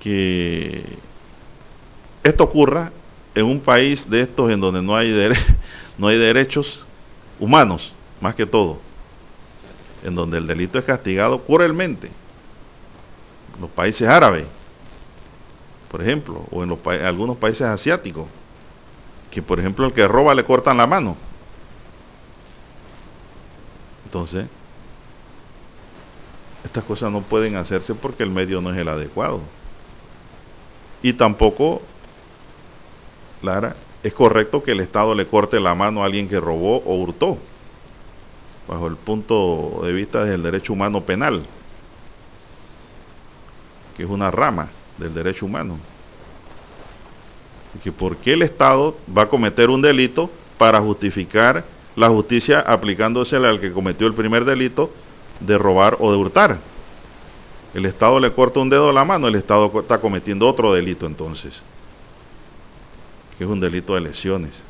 que esto ocurra en un país de estos en donde no hay, (laughs) no hay derechos humanos, más que todo, en donde el delito es castigado cruelmente. Los países árabes, por ejemplo, o en los algunos países asiáticos, que por ejemplo el que roba le cortan la mano. Entonces, estas cosas no pueden hacerse porque el medio no es el adecuado. Y tampoco, Lara, es correcto que el Estado le corte la mano a alguien que robó o hurtó, bajo el punto de vista del derecho humano penal, que es una rama del derecho humano. Que por qué el Estado va a cometer un delito para justificar la justicia aplicándosele al que cometió el primer delito de robar o de hurtar. El Estado le corta un dedo a la mano, el Estado está cometiendo otro delito entonces, que es un delito de lesiones.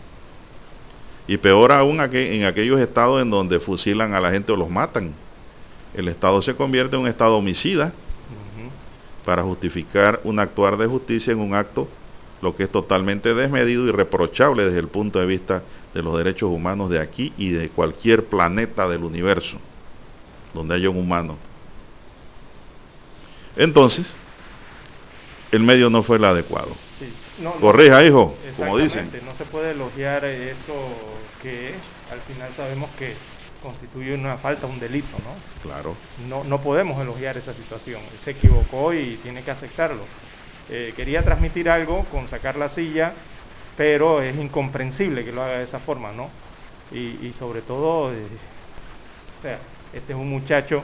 Y peor aún en aquellos estados en donde fusilan a la gente o los matan. El Estado se convierte en un Estado homicida para justificar un actuar de justicia en un acto lo que es totalmente desmedido y reprochable desde el punto de vista de los derechos humanos de aquí y de cualquier planeta del universo donde haya un humano. Entonces, el medio no fue el adecuado. Corrija, hijo, como dicen. No se puede elogiar eso que al final sabemos que constituye una falta, un delito, ¿no? Claro. No, no podemos elogiar esa situación. se equivocó y tiene que aceptarlo. Eh, quería transmitir algo con sacar la silla, pero es incomprensible que lo haga de esa forma, ¿no? Y, sobre todo, eh, o sea, este es un muchacho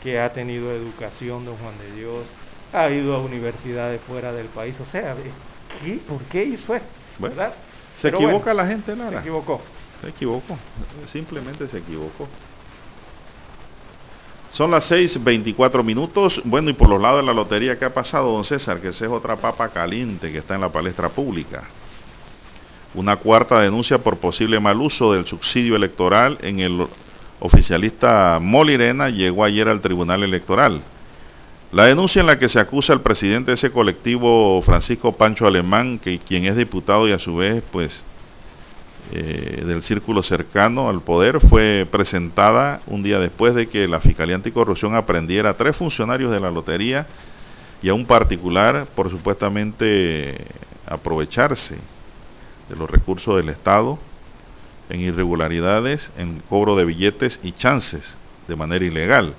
que ha tenido educación, don Juan de Dios, ha ido a universidades fuera del país, o sea, ¿qué? ¿por qué hizo esto? ¿Verdad? Se equivoca la gente, nada. Se equivocó. Se equivocó, simplemente se equivocó. Son las 6.24 minutos. Bueno, y por los lados de la lotería, ¿qué ha pasado, don César? Que esa es otra papa caliente que está en la palestra pública. Una cuarta denuncia por posible mal uso del subsidio electoral en el oficialista Molirena llegó ayer al Tribunal Electoral. La denuncia en la que se acusa al presidente de ese colectivo, Francisco Pancho Alemán, que quien es diputado y a su vez, pues, eh, del círculo cercano al poder fue presentada un día después de que la Fiscalía Anticorrupción aprendiera a tres funcionarios de la lotería y a un particular por supuestamente aprovecharse de los recursos del Estado en irregularidades, en cobro de billetes y chances de manera ilegal.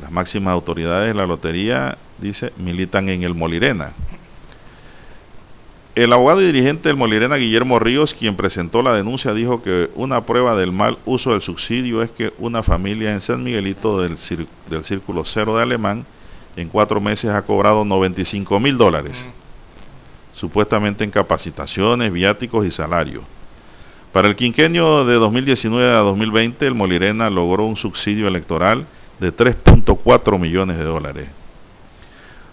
Las máximas autoridades de la lotería, dice, militan en el Molirena. El abogado y dirigente del Molirena, Guillermo Ríos, quien presentó la denuncia, dijo que una prueba del mal uso del subsidio es que una familia en San Miguelito del, del Círculo Cero de Alemán en cuatro meses ha cobrado 95 mil dólares, supuestamente en capacitaciones, viáticos y salarios. Para el quinquenio de 2019 a 2020, el Molirena logró un subsidio electoral de 3.4 millones de dólares.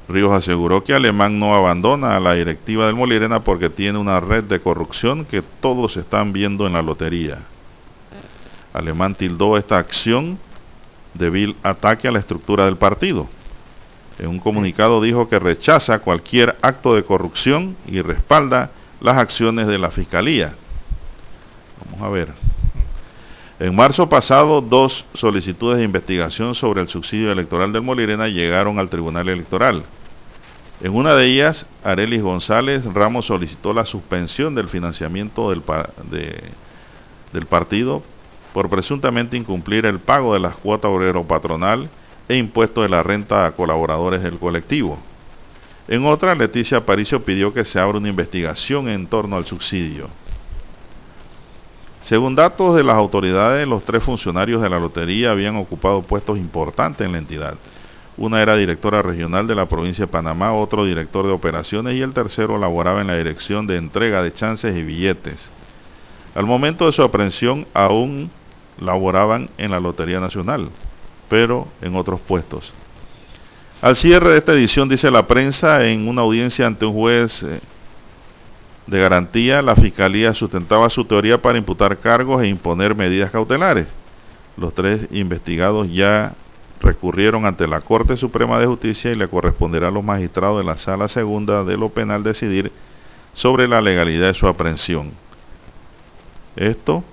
Ríos aseguró que Alemán no abandona a la directiva del Molirena porque tiene una red de corrupción que todos están viendo en la lotería. Alemán tildó esta acción de vil ataque a la estructura del partido. En un comunicado dijo que rechaza cualquier acto de corrupción y respalda las acciones de la Fiscalía. Vamos a ver. En marzo pasado, dos solicitudes de investigación sobre el subsidio electoral del Molirena llegaron al Tribunal Electoral. En una de ellas, Arelis González Ramos solicitó la suspensión del financiamiento del, partido por presuntamente incumplir el pago de las cuotas obrero patronal e impuestos de la renta a colaboradores del colectivo. En otra, Leticia Aparicio pidió que se abra una investigación en torno al subsidio. Según datos de las autoridades, los tres funcionarios de la lotería habían ocupado puestos importantes en la entidad. Una era directora regional de la provincia de Panamá, otro director de operaciones y el tercero laboraba en la dirección de entrega de chances y billetes. Al momento de su aprehensión aún laboraban en la Lotería Nacional, pero en otros puestos. Al cierre de esta edición, dice la prensa, en una audiencia ante un juez eh, de garantía, la Fiscalía sustentaba su teoría para imputar cargos e imponer medidas cautelares. Los tres investigados ya recurrieron ante la Corte Suprema de Justicia y le corresponderá a los magistrados de la Sala Segunda de lo Penal decidir sobre la legalidad de su aprehensión. Esto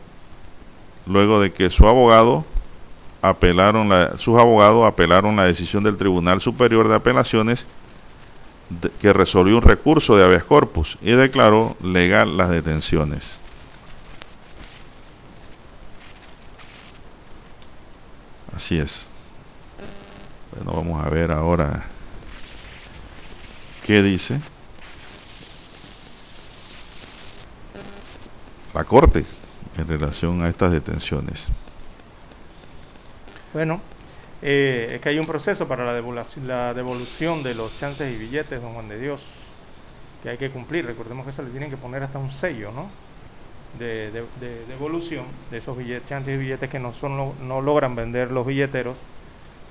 luego de que su abogado apelaron sus abogados apelaron la decisión del Tribunal Superior de Apelaciones que resolvió un recurso de habeas corpus y declaró legal las detenciones. Así es. Bueno, vamos a ver ahora qué dice la Corte en relación a estas detenciones. Bueno, eh, es que hay un proceso para la devolución, la devolución de los chances y billetes, don Juan de Dios, que hay que cumplir. Recordemos que se le tienen que poner hasta un sello, ¿no? De, devolución de esos billetes, chances y billetes que no, son, no logran vender los billeteros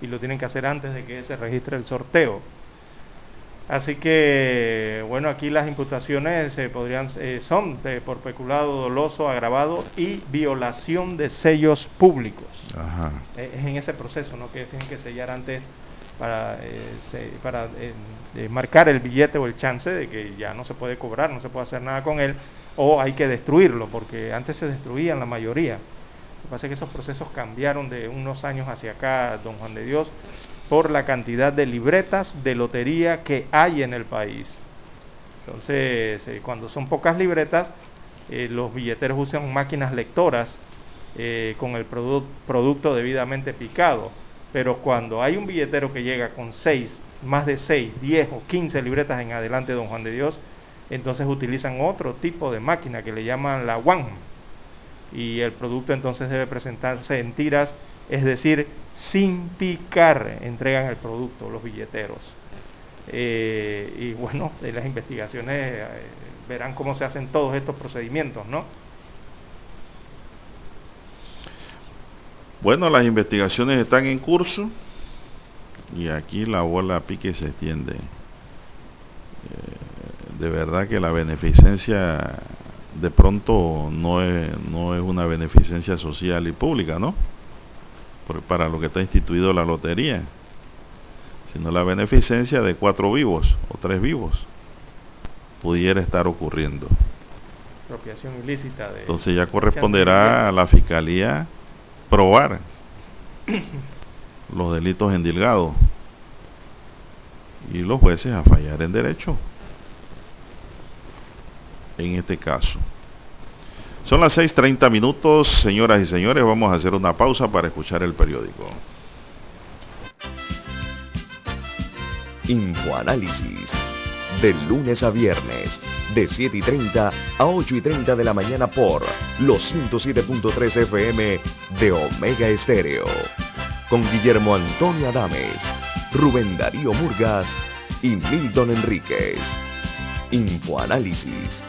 y lo tienen que hacer antes de que se registre el sorteo. Así que, bueno, aquí las imputaciones eh, podrían, eh, son por peculado doloso, agravado y violación de sellos públicos. Eh, es en ese proceso, ¿no? Que tienen que sellar antes para, para marcar el billete o el chance de que ya no se puede cobrar, no se puede hacer nada con él, o hay que destruirlo, porque antes se destruían la mayoría. Lo que pasa es que esos procesos cambiaron de unos años hacia acá, don Juan de Dios, por la cantidad de libretas de lotería que hay en el país. Entonces, eh, cuando son pocas libretas, eh, los billeteros usan máquinas lectoras eh, con el producto debidamente picado. Pero cuando hay un billetero que llega con 6, más de 6, 10 o 15 libretas en adelante, don Juan de Dios, entonces utilizan otro tipo de máquina que le llaman la One. Y el producto entonces debe presentarse en tiras es decir, sin picar entregan el producto los billeteros. Eh, y bueno, (laughs) en las investigaciones eh, verán cómo se hacen todos estos procedimientos, ¿no? Bueno, las investigaciones están en curso y aquí la bola pique se extiende. Eh, de verdad que la beneficencia de pronto no es, no es una beneficencia social y pública, ¿no? Para lo que está instituido la lotería, sino la beneficencia de cuatro vivos o tres vivos pudiera estar ocurriendo. Apropiación ilícita de Entonces ya corresponderá a la fiscalía probar (coughs) los delitos endilgados y los jueces a fallar en derecho en este caso. Son las 6.30 minutos, señoras y señores, vamos a hacer una pausa para escuchar el periódico. Infoanálisis, de lunes a viernes, de 7 y 30 a 8 y 30 de la mañana por los 107.3 FM de Omega Estéreo. Con Guillermo Antonio Adames, Rubén Darío Murgas y Milton Enríquez. Infoanálisis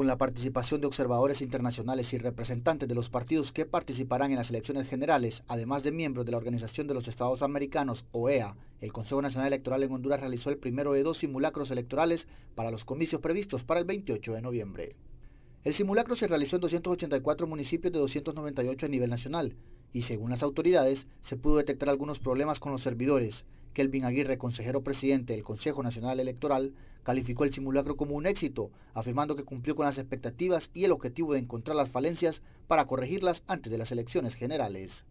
Con la participación de observadores internacionales y representantes de los partidos que participarán en las elecciones generales, además de miembros de la Organización de los Estados Americanos, OEA, el Consejo Nacional Electoral en Honduras realizó el primero de dos simulacros electorales para los comicios previstos para el 28 de noviembre. El simulacro se realizó en 284 municipios de 298 a nivel nacional y según las autoridades se pudo detectar algunos problemas con los servidores. Kelvin Aguirre, consejero presidente del Consejo Nacional Electoral, calificó el simulacro como un éxito, afirmando que cumplió con las expectativas y el objetivo de encontrar las falencias para corregirlas antes de las elecciones generales.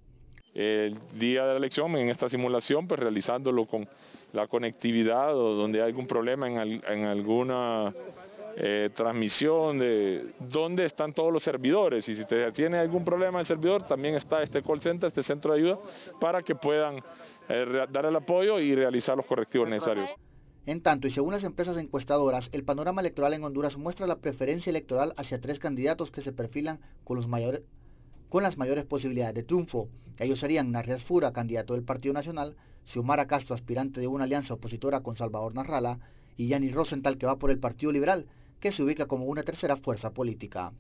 El día de la elección, en esta simulación, pues realizándolo con la conectividad o donde hay algún problema en, alguna eh, transmisión de dónde están todos los servidores y si tiene algún problema el servidor, también está este call center, este centro de ayuda, para que puedan eh, dar el apoyo y realizar los correctivos necesarios. En tanto, y según las empresas encuestadoras, el panorama electoral en Honduras muestra la preferencia electoral hacia tres candidatos que se perfilan con, los mayores, con las mayores posibilidades de triunfo. Ellos serían Narrias Fura, candidato del Partido Nacional, Xiomara Castro, aspirante de una alianza opositora con Salvador Narrala, y Yanni Rosenthal, que va por el Partido Liberal, que se ubica como una tercera fuerza política.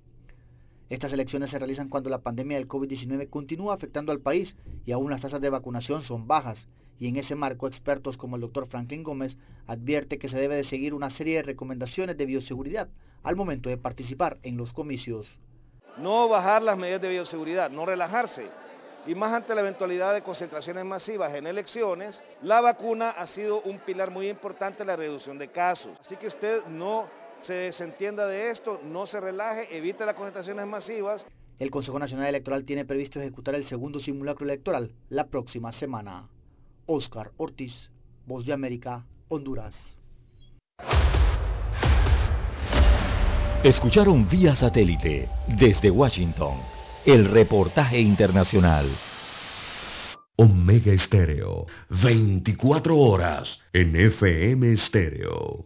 Estas elecciones se realizan cuando la pandemia del COVID-19 continúa afectando al país y aún las tasas de vacunación son bajas. Y en ese marco, expertos como el doctor Franklin Gómez advierte que se debe de seguir una serie de recomendaciones de bioseguridad al momento de participar en los comicios. No bajar las medidas de bioseguridad, no relajarse. Y más ante la eventualidad de concentraciones masivas en elecciones, la vacuna ha sido un pilar muy importante en la reducción de casos. Así que usted no se desentienda de esto, no se relaje, evite las concentraciones masivas. El Consejo Nacional Electoral tiene previsto ejecutar el segundo simulacro electoral la próxima semana. Oscar Ortiz, Voz de América, Honduras. Escucharon vía satélite desde Washington el reportaje internacional. Omega Estéreo, 24 horas en FM Estéreo.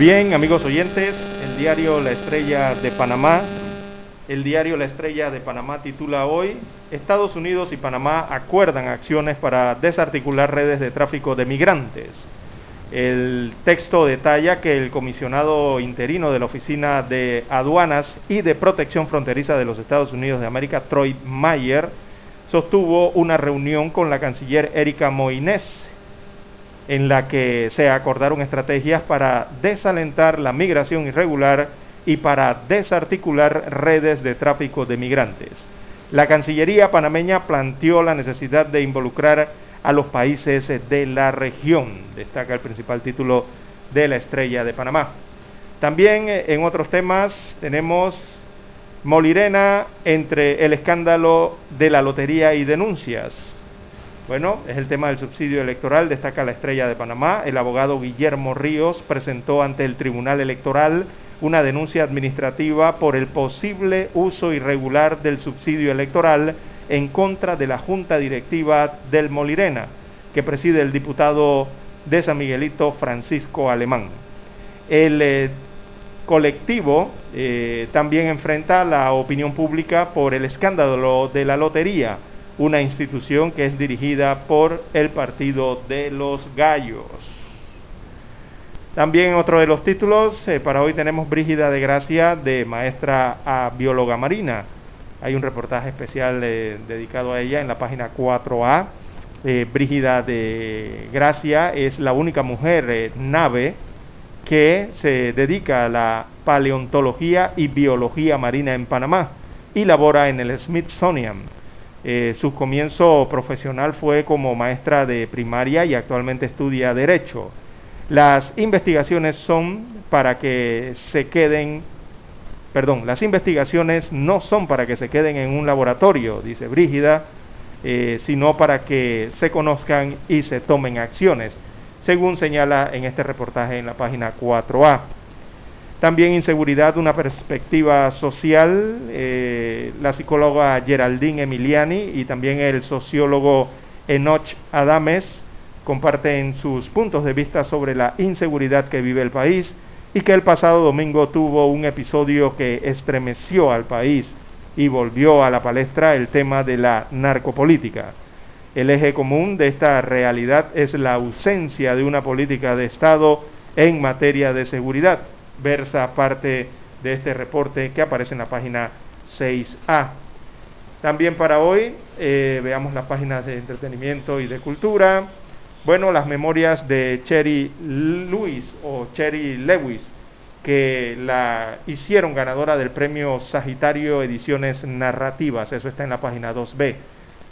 Bien, amigos oyentes, el diario La Estrella de Panamá, el diario La Estrella de Panamá titula hoy, Estados Unidos y Panamá acuerdan acciones para desarticular redes de tráfico de migrantes. El texto detalla que el comisionado interino de la Oficina de Aduanas y de Protección Fronteriza de los Estados Unidos de América, Troy Mayer, sostuvo una reunión con la canciller Erika Moines en la que se acordaron estrategias para desalentar la migración irregular y para desarticular redes de tráfico de migrantes. La Cancillería panameña planteó la necesidad de involucrar a los países de la región, destaca el principal título de la estrella de Panamá. También eh, en otros temas tenemos Molirena entre el escándalo de la lotería y denuncias. Bueno, es el tema del subsidio electoral, destaca la estrella de Panamá. El abogado Guillermo Ríos presentó ante el Tribunal Electoral una denuncia administrativa por el posible uso irregular del subsidio electoral en contra de la Junta Directiva del Molirena, que preside el diputado de San Miguelito Francisco Alemán. El eh, colectivo eh, también enfrenta la opinión pública por el escándalo de la lotería una institución que es dirigida por el Partido de los Gallos. También otro de los títulos, eh, para hoy tenemos Brígida de Gracia de maestra a bióloga marina. Hay un reportaje especial eh, dedicado a ella en la página 4A. Eh, Brígida de Gracia es la única mujer nave que se dedica a la paleontología y biología marina en Panamá y labora en el Smithsonian. Eh, su comienzo profesional fue como maestra de primaria y actualmente estudia Derecho. Las investigaciones son para que se queden, perdón, las investigaciones no son para que se queden en un laboratorio, dice Brígida, eh, sino para que se conozcan y se tomen acciones, según señala en este reportaje en la página 4A. También inseguridad, una perspectiva social, eh, la psicóloga Geraldine Emiliani y también el sociólogo Enoch Adames comparten sus puntos de vista sobre la inseguridad que vive el país y que el pasado domingo tuvo un episodio que estremeció al país y volvió a la palestra el tema de la narcopolítica. El eje común de esta realidad es la ausencia de una política de Estado en materia de seguridad. Versa parte de este reporte que aparece en la página 6A. También para hoy eh, veamos las páginas de entretenimiento y de cultura. Bueno, las memorias de Cherry Lewis o Cherry Lewis, que la hicieron ganadora del premio Sagitario Ediciones Narrativas. Eso está en la página 2B.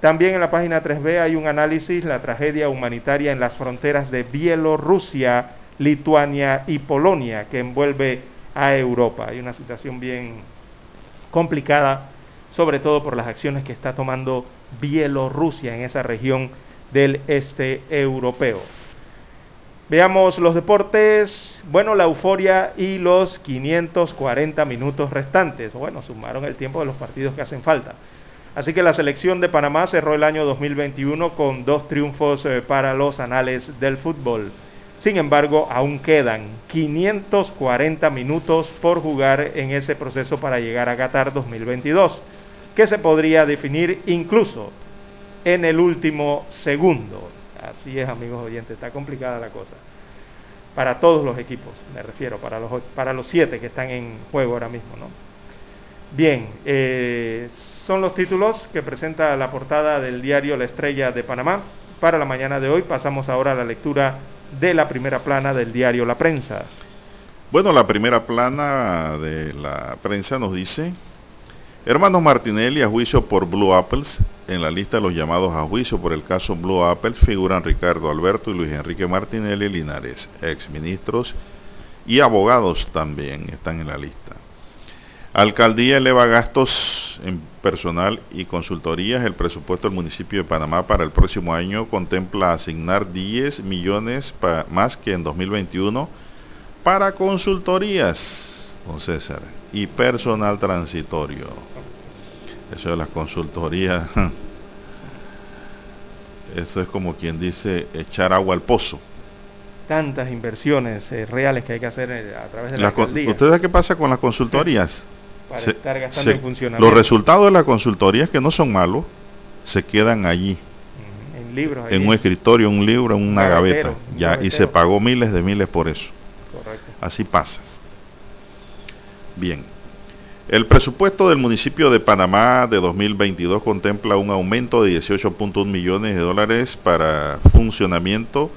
También en la página 3B hay un análisis, la tragedia humanitaria en las fronteras de Bielorrusia, Lituania y Polonia, que envuelve a Europa. Hay una situación bien complicada, sobre todo por las acciones que está tomando Bielorrusia en esa región del este europeo. Veamos los deportes. Bueno, la euforia y los 540 minutos restantes. Bueno, sumaron el tiempo de los partidos que hacen falta. Así que la selección de Panamá cerró el año 2021 con dos triunfos eh, para los anales del fútbol. Sin embargo, aún quedan 540 minutos por jugar en ese proceso para llegar a Qatar 2022, que se podría definir incluso en el último segundo. Así es, amigos oyentes, está complicada la cosa. Para todos los equipos, me refiero, para los, para los siete que están en juego ahora mismo, ¿no? Bien, eh, son los títulos que presenta la portada del diario La Estrella de Panamá. Para la mañana de hoy pasamos ahora a la lectura de la primera plana del diario La Prensa. Bueno, la primera plana de la prensa nos dice, hermanos Martinelli a juicio por Blue Apples. En la lista de los llamados a juicio por el caso Blue Apples figuran Ricardo Alberto y Luis Enrique Martinelli Linares, ex ministros y abogados también están en la lista. Alcaldía eleva gastos en personal y consultorías. El presupuesto del municipio de Panamá para el próximo año contempla asignar 10 millones más que en 2021 para consultorías, don César, y personal transitorio. Eso de las consultorías, (laughs) eso es como quien dice echar agua al pozo tantas inversiones eh, reales que hay que hacer eh, a través de la, la ¿Usted sabe qué pasa con las consultorías? Para estar gastando en funcionamiento. Los resultados de la consultoría, que no son malos, se quedan allí. En libros. En un escritorio, un libro, en una gaveta. ya, y se pagó miles de miles por eso. Correcto. Así pasa. Bien. El presupuesto del municipio de Panamá de 2022 contempla un aumento de 18.1 millones de dólares para funcionamiento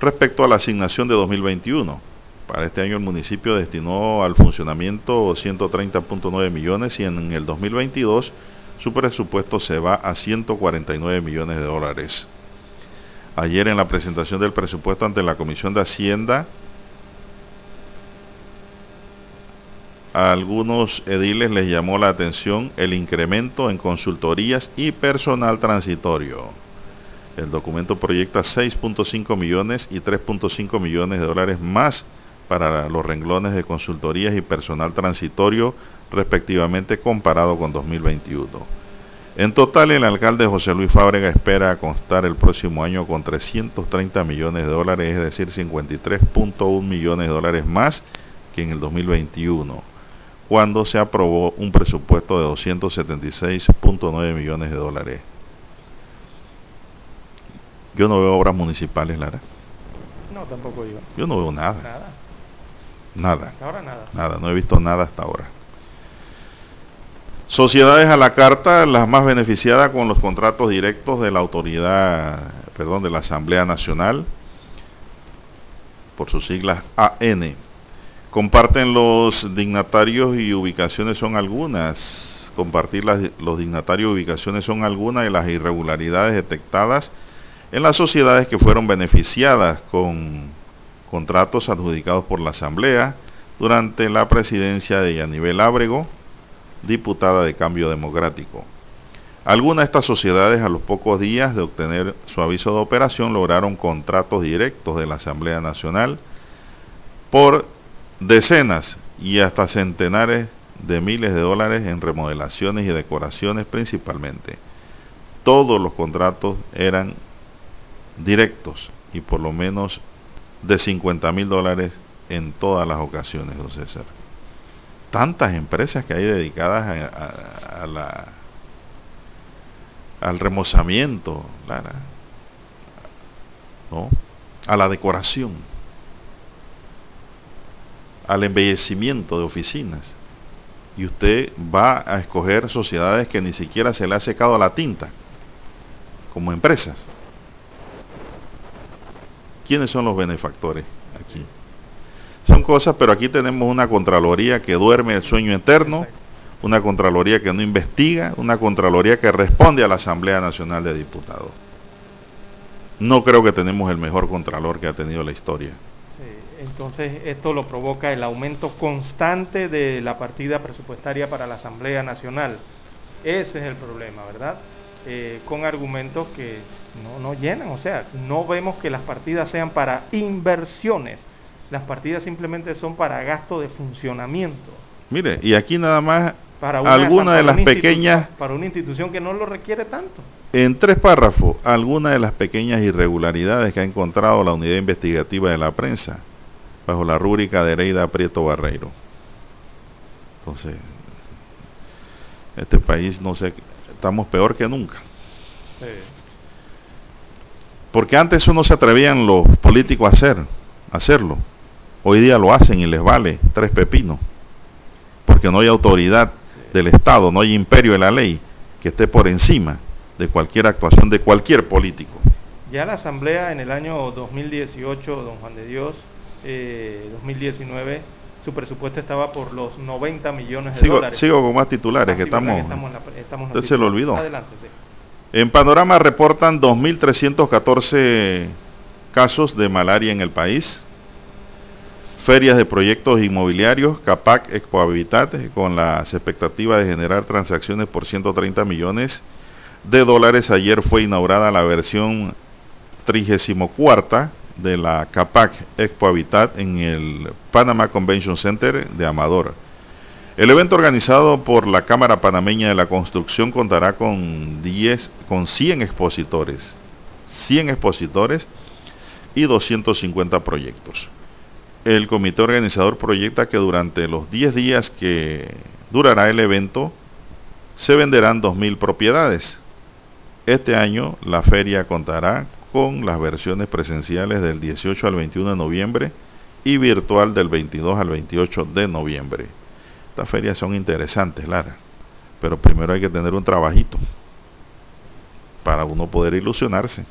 respecto a la asignación de 2021 para este año el municipio destinó al funcionamiento 130.9 millones y en el 2022 su presupuesto se va a 149 millones de dólares. Ayer en la presentación del presupuesto ante la Comisión de Hacienda, a algunos ediles les llamó la atención el incremento en consultorías y personal transitorio. El documento proyecta 6.5 millones y 3.5 millones de dólares más para los renglones de consultorías y personal transitorio respectivamente comparado con 2021. En total, el alcalde José Luis Fábrega espera constar el próximo año con 330 millones de dólares, es decir, 53.1 millones de dólares más que en el 2021, cuando se aprobó un presupuesto de 276.9 millones de dólares. Yo no veo obras municipales, Lara. No, tampoco yo. Yo no veo nada. Nada. Nada. ahora nada. Nada, no he visto nada hasta ahora. Sociedades a la carta, las más beneficiadas con los contratos directos de la autoridad, perdón, de la Asamblea Nacional, por sus siglas AN. Comparten los dignatarios y ubicaciones son algunas. Compartir los dignatarios y ubicaciones son algunas de las irregularidades detectadas en las sociedades que fueron beneficiadas con contratos adjudicados por la Asamblea durante la presidencia de Yanivel Ábrego, diputada de Cambio Democrático. Algunas de estas sociedades a los pocos días de obtener su aviso de operación lograron contratos directos de la Asamblea Nacional por decenas y hasta centenares de miles de dólares en remodelaciones y decoraciones principalmente. Todos los contratos eran directos y por lo menos de 50 mil dólares en todas las ocasiones, don César. Tantas empresas que hay dedicadas a, la, al remozamiento, ¿no? a la decoración, al embellecimiento de oficinas. Y usted va a escoger sociedades que ni siquiera se le ha secado la tinta, como empresas. ¿Quiénes son los benefactores aquí? Son cosas, pero aquí tenemos una Contraloría que duerme el sueño eterno, una Contraloría que no investiga, una Contraloría que responde a la Asamblea Nacional de Diputados. No creo que tenemos el mejor Contralor que ha tenido la historia. entonces esto lo provoca el aumento constante de la partida presupuestaria para la Asamblea Nacional. Ese es el problema, ¿verdad? Eh, con argumentos que no, no llenan, o sea, no vemos que las partidas sean para inversiones las partidas simplemente son para gasto de funcionamiento. Mire, y aquí nada más para alguna de las pequeñas... Para una institución que no lo requiere tanto. En tres párrafos, algunas de las pequeñas irregularidades que ha encontrado la unidad investigativa de la prensa bajo la rúbrica de Hereida Prieto Barreiro. Entonces, este país, no sé, estamos peor que nunca. Porque antes eso no se atrevían los políticos a hacer, a hacerlo. Hoy día lo hacen y les vale tres pepinos, porque no hay autoridad del Estado, no hay imperio de la ley que esté por encima de cualquier actuación de cualquier político. Ya la Asamblea en el año 2018, don Juan de Dios, 2019, eh, su presupuesto estaba por los 90 millones de dólares. Sigo con más titulares que estamos... usted se lo olvidó. Adelante, En Panorama reportan 2.314 casos de malaria en el país ferias de proyectos inmobiliarios, CAPAC, Expo Habitat, con las expectativas de generar transacciones por 130 millones de dólares. Ayer fue inaugurada la versión 34 de la CAPAC Expo Habitat en el Panama Convention Center de Amador. El evento organizado por la Cámara Panameña de la Construcción contará con 10 con 100 expositores, 100 expositores y 250 proyectos el comité organizador proyecta que durante los 10 días que durará el evento se venderán 2.000 propiedades. Este año la feria contará con las versiones presenciales del 18 al 21 de noviembre y virtual del 22 al 28 de noviembre. Estas ferias son interesantes, Lara, pero primero hay que tener un trabajito para uno poder ilusionarse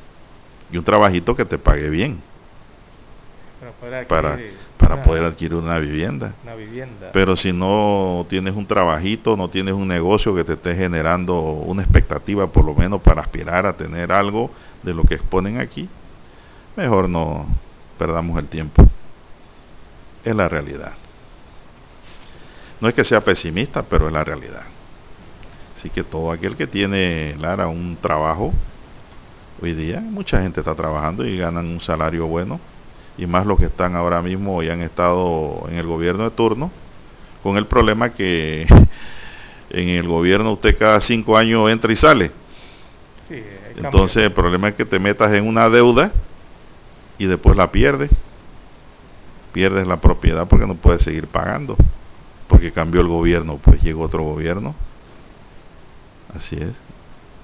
y un trabajito que te pague bien para, para poder adquirir una vivienda. Pero si no tienes un trabajito, no tienes un negocio que te esté generando una expectativa por lo menos para aspirar a tener algo de lo que exponen aquí, mejor no perdamos el tiempo. Es la realidad. No es que sea pesimista, pero es la realidad. Así que todo aquel que tiene, Lara, un trabajo, hoy día mucha gente está trabajando y ganan un salario bueno y más los que están ahora mismo y han estado en el gobierno de turno, con el problema que (laughs) en el gobierno usted cada cinco años entra y sale. Entonces el problema es que te metas en una deuda y después la pierdes. Pierdes la propiedad porque no puedes seguir pagando. Porque cambió el gobierno, pues llegó otro gobierno. Así es.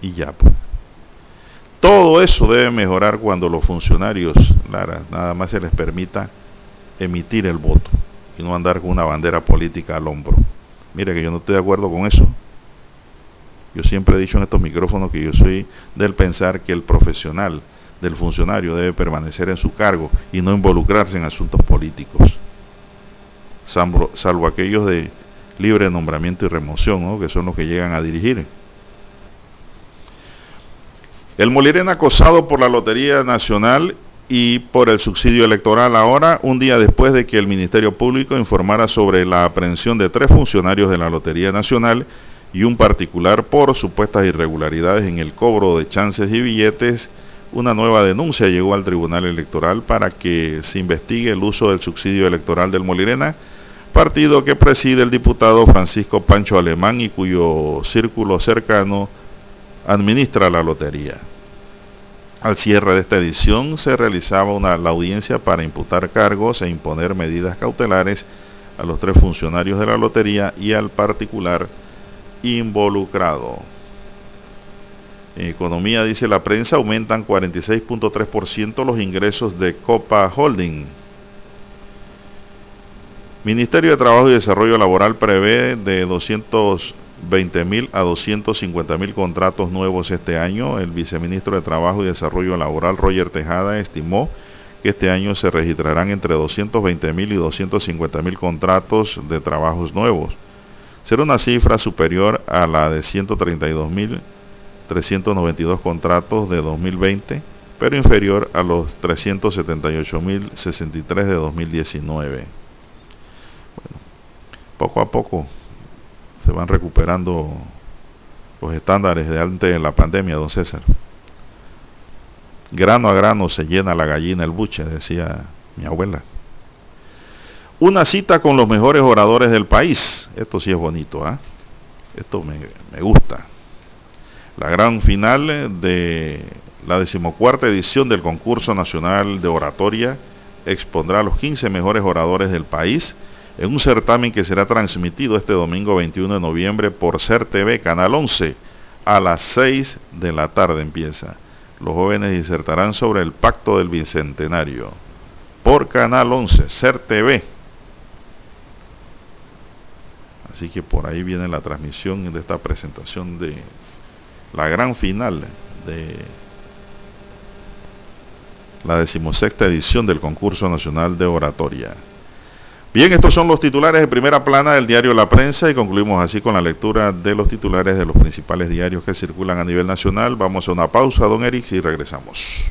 Y ya, pues. Todo eso debe mejorar cuando los funcionarios, nada más se les permita emitir el voto y no andar con una bandera política al hombro. Mire que yo no estoy de acuerdo con eso. Yo siempre he dicho en estos micrófonos que yo soy del pensar que el profesional, del funcionario, debe permanecer en su cargo y no involucrarse en asuntos políticos, salvo, aquellos de libre nombramiento y remoción, que son los que llegan a dirigir. El Molirena acosado por la Lotería Nacional y por el subsidio electoral ahora, un día después de que el Ministerio Público informara sobre la aprehensión de tres funcionarios de la Lotería Nacional y un particular por supuestas irregularidades en el cobro de chances y billetes, una nueva denuncia llegó al Tribunal Electoral para que se investigue el uso del subsidio electoral del Molirena, partido que preside el diputado Francisco Pancho Alemán y cuyo círculo cercano administra la lotería. Al cierre de esta edición se realizaba una, la audiencia para imputar cargos e imponer medidas cautelares a los tres funcionarios de la lotería y al particular involucrado. economía, dice la prensa, aumentan 46.3% los ingresos de Copa Holding. Ministerio de Trabajo y Desarrollo Laboral prevé de 220 mil a 250 mil contratos nuevos este año. El viceministro de Trabajo y Desarrollo Laboral, Roger Tejada, estimó que este año se registrarán entre 220 mil y 250 mil contratos de trabajos nuevos. Será una cifra superior a la de 132 mil 392 contratos de 2020, pero inferior a los 378.063 de 2019. Bueno, poco a poco se van recuperando los estándares de antes de la pandemia, don César. Grano a grano se llena la gallina el buche, decía mi abuela. Una cita con los mejores oradores del país. Esto sí es bonito, ¿ah? Esto me, me gusta. La gran final de la decimocuarta edición del concurso nacional de oratoria expondrá a los 15 mejores oradores del país en un certamen que será transmitido este domingo 21 de noviembre por CER TV Canal 11 a las 6 de la tarde empieza. Los jóvenes disertarán sobre el pacto del bicentenario por Canal 11, CER TV. Así que por ahí viene la transmisión de esta presentación de la gran final de la decimosexta edición del concurso nacional de oratoria. Bien, estos son los titulares de primera plana del diario La Prensa y concluimos así con la lectura de los titulares de los principales diarios que circulan a nivel nacional. Vamos a una pausa, don Eric, y regresamos.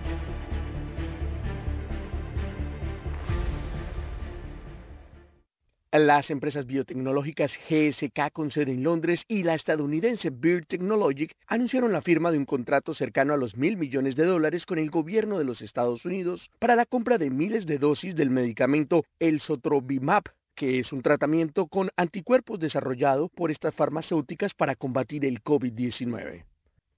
Las empresas biotecnológicas GSK con sede en Londres y la estadounidense Beard Technologic anunciaron la firma de un contrato cercano a los mil millones de dólares con el gobierno de los Estados Unidos para la compra de miles de dosis del medicamento El Sotrovimab que es un tratamiento con anticuerpos desarrollado por estas farmacéuticas para combatir el COVID-19.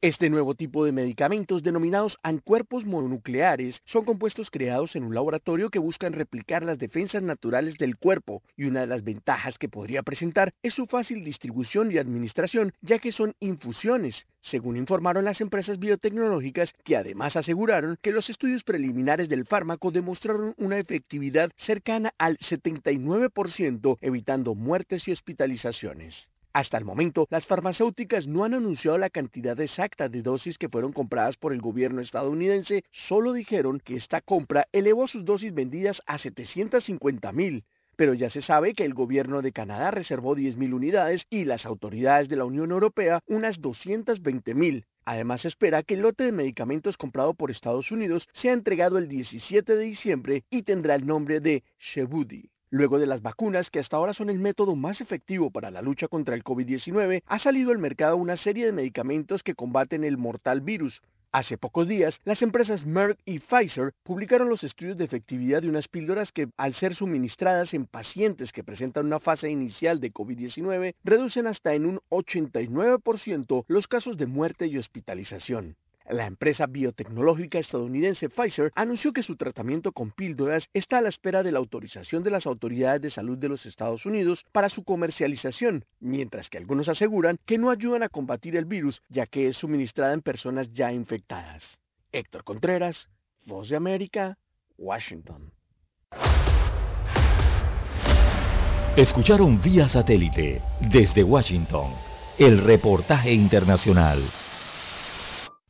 Este nuevo tipo de medicamentos, denominados anticuerpos mononucleares, son compuestos creados en un laboratorio que buscan replicar las defensas naturales del cuerpo y una de las ventajas que podría presentar es su fácil distribución y administración, ya que son infusiones, según informaron las empresas biotecnológicas que además aseguraron que los estudios preliminares del fármaco demostraron una efectividad cercana al 79%, evitando muertes y hospitalizaciones. Hasta el momento, las farmacéuticas no han anunciado la cantidad exacta de dosis que fueron compradas por el gobierno estadounidense, solo dijeron que esta compra elevó sus dosis vendidas a 750 mil. Pero ya se sabe que el gobierno de Canadá reservó 10.000 unidades y las autoridades de la Unión Europea unas 220.000. Además, se espera que el lote de medicamentos comprado por Estados Unidos sea entregado el 17 de diciembre y tendrá el nombre de Shebudi. Luego de las vacunas, que hasta ahora son el método más efectivo para la lucha contra el COVID-19, ha salido al mercado una serie de medicamentos que combaten el mortal virus. Hace pocos días, las empresas Merck y Pfizer publicaron los estudios de efectividad de unas píldoras que, al ser suministradas en pacientes que presentan una fase inicial de COVID-19, reducen hasta en un 89% los casos de muerte y hospitalización. La empresa biotecnológica estadounidense Pfizer anunció que su tratamiento con píldoras está a la espera de la autorización de las autoridades de salud de los Estados Unidos para su comercialización, mientras que algunos aseguran que no ayudan a combatir el virus ya que es suministrada en personas ya infectadas. Héctor Contreras, Voz de América, Washington. Escucharon vía satélite desde Washington el reportaje internacional.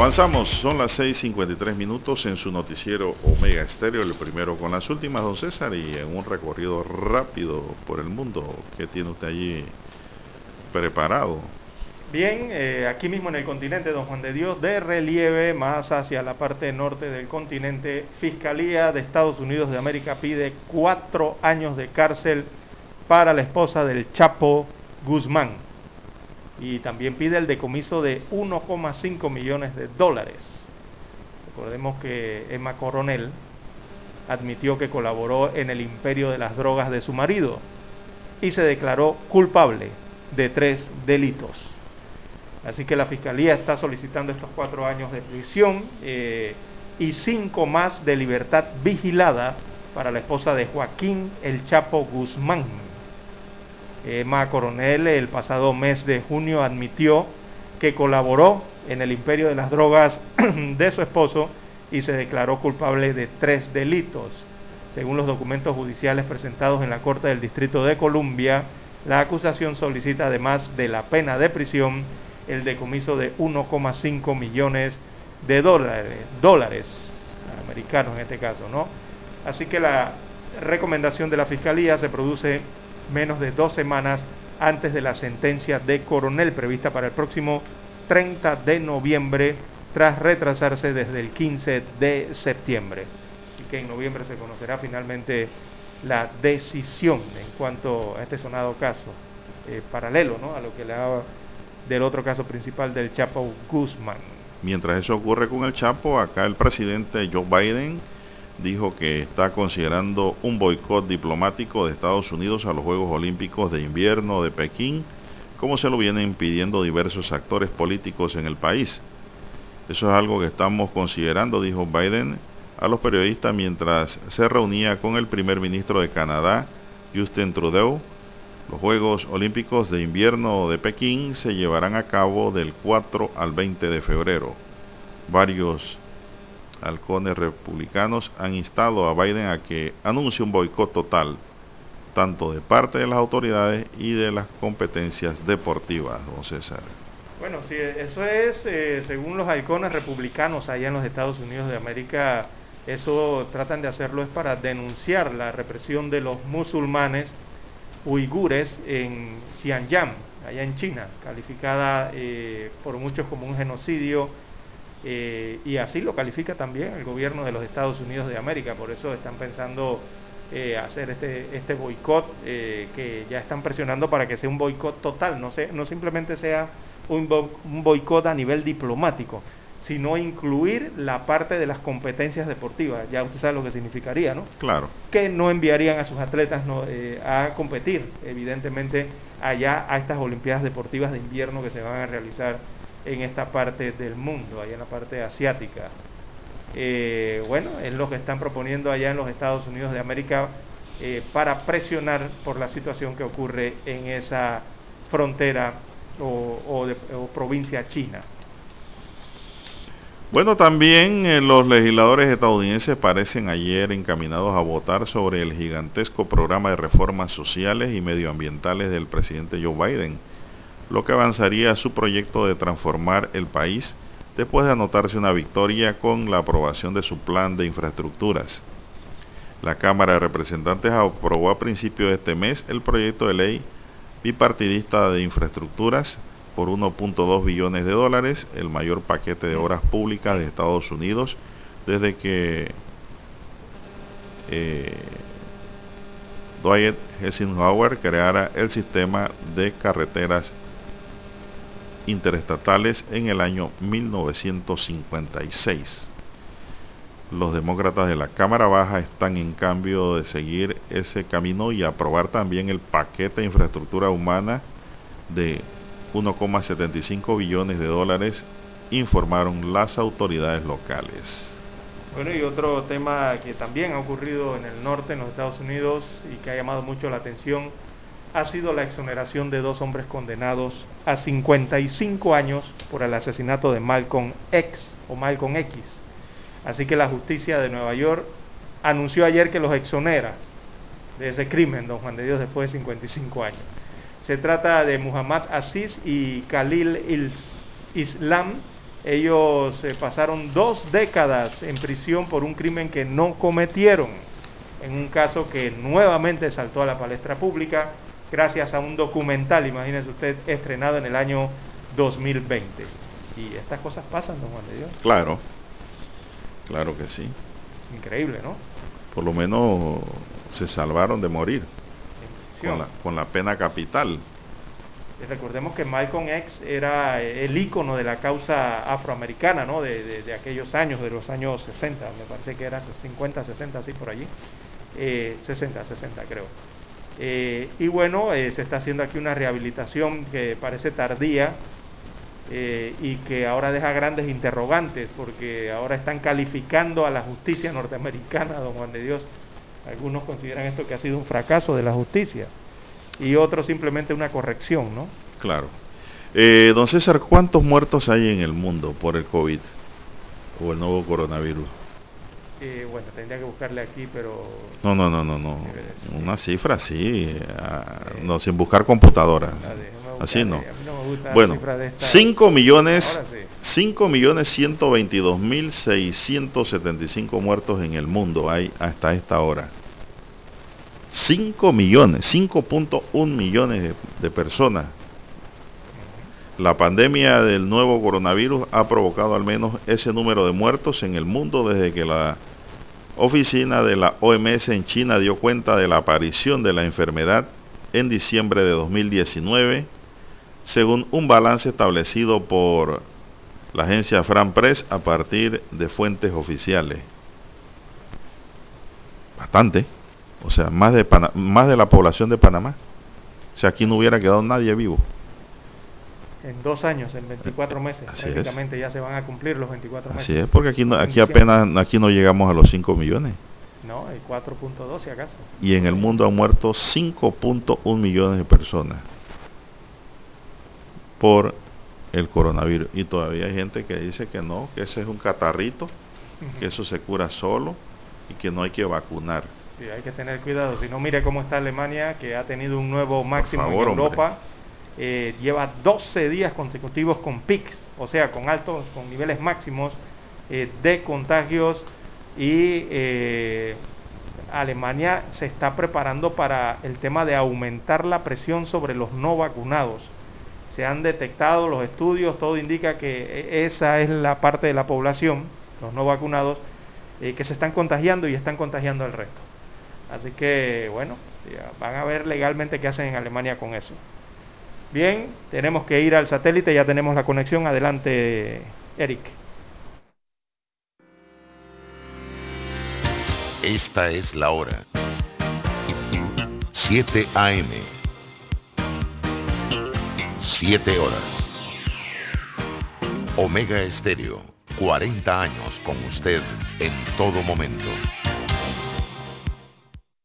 Avanzamos, son las 6.53 minutos en su noticiero Omega Estéreo, el primero con las últimas, don César, y en un recorrido rápido por el mundo. ¿Qué tiene usted allí preparado? Bien, eh, aquí mismo en el continente, don Juan de Dios, de relieve, más hacia la parte norte del continente, Fiscalía de Estados Unidos de América pide cuatro años de cárcel para la esposa del Chapo Guzmán y también pide el decomiso de 1,5 millones de dólares. Recordemos que Emma Coronel admitió que colaboró en el imperio de las drogas de su marido y se declaró culpable de tres delitos. Así que la Fiscalía está solicitando estos cuatro años de prisión eh, y cinco más de libertad vigilada para la esposa de Joaquín El Chapo Guzmán, Emma Coronel el pasado mes de junio admitió que colaboró en el imperio de las drogas (clears throat) de su esposo y se declaró culpable de tres delitos. Según los documentos judiciales presentados en la Corte del Distrito de Columbia, la acusación solicita además de la pena de prisión el decomiso de 1,5 millones de dólares, dólares americanos en este caso, ¿no? Así que la recomendación de la Fiscalía se produce menos de dos semanas antes de la sentencia de coronel prevista para el próximo 30 de noviembre, tras retrasarse desde el 15 de septiembre. Así que en noviembre se conocerá finalmente la decisión en cuanto a este sonado caso, eh, paralelo ¿no? a lo que le daba del otro caso principal del Chapo Guzmán. Mientras eso ocurre con el Chapo, acá el presidente Joe Biden dijo que está considerando un boicot diplomático de Estados Unidos a los Juegos Olímpicos de Invierno de Pekín, como se lo vienen pidiendo diversos actores políticos en el país. Eso es algo que estamos considerando, dijo Biden a los periodistas mientras se reunía con el primer ministro de Canadá, Justin Trudeau. Los Juegos Olímpicos de Invierno de Pekín se llevarán a cabo del 4 al 20 de febrero. Varios halcones republicanos han instado a Biden a que anuncie un boicot total, tanto de parte de las autoridades y de las competencias deportivas, don César. Bueno, sí, eso es, eh, según los halcones republicanos allá en los Estados Unidos de América, eso tratan de hacerlo es para denunciar la represión de los musulmanes uigures en Xinjiang, allá en China, calificada eh, por muchos como un genocidio eh, y así lo califica también el gobierno de los Estados Unidos de América, por eso están pensando eh, hacer este, este boicot eh, que ya están presionando para que sea un boicot total, no, no simplemente sea un, un boicot a nivel diplomático, sino incluir la parte de las competencias deportivas. Ya usted sabe lo que significaría, ¿no? Claro. Que no enviarían a sus atletas a competir, evidentemente, allá a estas Olimpiadas Deportivas de invierno que se van a realizar en esta parte del mundo, allá en la parte asiática. Eh, bueno, es lo que están proponiendo allá en los Estados Unidos de América eh, para presionar por la situación que ocurre en esa frontera o, provincia china. Bueno, también eh, los legisladores estadounidenses parecen ayer encaminados a votar sobre el gigantesco programa de reformas sociales y medioambientales del presidente Joe Biden lo que avanzaría su proyecto de transformar el país después de anotarse una victoria con la aprobación de su plan de infraestructuras. La Cámara de Representantes aprobó a principios de este mes el proyecto de ley bipartidista de infraestructuras por 1.2 billones de dólares, el mayor paquete de obras públicas de Estados Unidos desde que eh, Dwight Eisenhower creara el sistema de carreteras interestatales en el año 1956. Los demócratas de la Cámara Baja están en cambio de seguir ese camino y aprobar también el paquete de infraestructura humana de 1,75 billones de dólares, informaron las autoridades locales. Bueno, y otro tema que también ha ocurrido en el norte, en los Estados Unidos, y que ha llamado mucho la atención, ha sido la exoneración de dos hombres condenados a 55 años por el asesinato de Malcolm X o Malcolm X. Así que la justicia de Nueva York anunció ayer que los exonera de ese crimen, don Juan de Dios, después de 55 años. Se trata de Muhammad Aziz y Khalil Islam. Ellos eh, pasaron dos décadas en prisión por un crimen que no cometieron, en un caso que nuevamente saltó a la palestra pública gracias a un documental, imagínense usted, estrenado en el año 2020. Y estas cosas pasan, don Juan de Dios. Claro, claro que sí. Increíble, ¿no? Por lo menos se salvaron de morir con la, pena capital. recordemos que Malcolm X era el ícono de la causa afroamericana, ¿no? De, aquellos años, de los años 60, me parece que era 50, 60, así por allí. 60, eh, 60 creo. Eh, y bueno, eh, se está haciendo aquí una rehabilitación que parece tardía y que ahora deja grandes interrogantes, porque ahora están calificando a la justicia norteamericana, don Juan de Dios, algunos consideran esto que ha sido un fracaso de la justicia y otros simplemente una corrección, ¿no? Claro. Eh, don César, ¿cuántos muertos hay en el mundo por el COVID o el nuevo coronavirus? Eh, bueno, tendría que buscarle aquí, pero... No, no, no, no, no. Una cifra sí, no, sin buscar computadoras. Así no. bueno, 5 millones, 5 millones 122 mil 675 muertos en el mundo hay hasta esta hora. 5 millones, 5.1 millones de, personas. La pandemia del nuevo coronavirus ha provocado al menos ese número de muertos en el mundo desde que la oficina de la OMS en China dio cuenta de la aparición de la enfermedad en diciembre de 2019, según un balance establecido por la agencia Fran Press a partir de fuentes oficiales. Bastante. O sea, más de, más de la población de Panamá. O sea, aquí no hubiera quedado nadie vivo. En dos años, en 24 eh, meses, prácticamente ya se van a cumplir los 24 meses. Así es, porque aquí, aquí apenas aquí no llegamos a los 5 millones. No, hay 4.2 si acaso. Y en el mundo han muerto 5.1 millones de personas por el coronavirus. Y todavía hay gente que dice que no, que ese es un catarrito, que eso se cura solo y que no hay que vacunar. Sí, hay que tener cuidado. Si no, mire cómo está Alemania, que ha tenido un nuevo máximo en Europa. Eh, lleva 12 días consecutivos con pics, o sea, con altos, con niveles máximos eh, de contagios y eh, Alemania se está preparando para el tema de aumentar la presión sobre los no vacunados. Se han detectado los estudios, todo indica que esa es la parte de la población, los no vacunados, que se están contagiando y están contagiando al resto. Así que, bueno, van a ver legalmente qué hacen en Alemania con eso. Bien, tenemos que ir al satélite, ya tenemos la conexión. Adelante, Eric. Esta es la hora. 7 AM. 7 horas. Omega Estéreo, 40 años con usted en todo momento.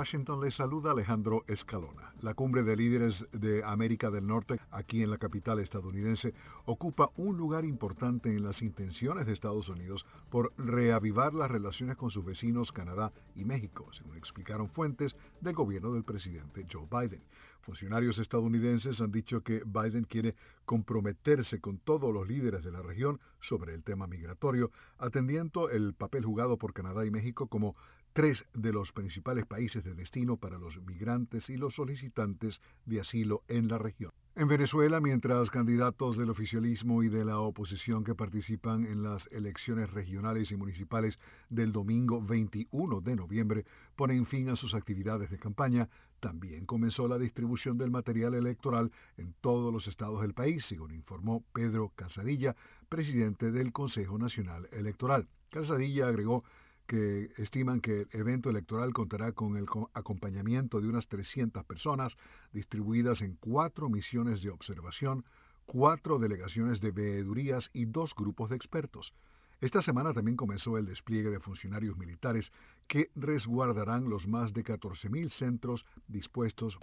Washington les saluda Alejandro Escalona. La cumbre de líderes de América del Norte, aquí en la capital estadounidense, ocupa un lugar importante en las intenciones de Estados Unidos por reavivar las relaciones con sus vecinos Canadá y México, según explicaron fuentes del gobierno del presidente Joe Biden. Funcionarios estadounidenses han dicho que Biden quiere comprometerse con todos los líderes de la región sobre el tema migratorio, atendiendo el papel jugado por Canadá y México como tres de los principales países de destino para los migrantes y los solicitantes de asilo en la región. En Venezuela, mientras candidatos del oficialismo y de la oposición que participan en las elecciones regionales y municipales del domingo 21 de noviembre ponen fin a sus actividades de campaña, también comenzó la distribución del material electoral en todos los estados del país, según informó Pedro Casadilla, presidente del Consejo Nacional Electoral. Casadilla agregó que estiman que el evento electoral contará con el acompañamiento de unas 300 personas distribuidas en cuatro misiones de observación, cuatro delegaciones de veedurías y dos grupos de expertos. Esta semana también comenzó el despliegue de funcionarios militares que resguardarán los más de 14.000 centros dispuestos.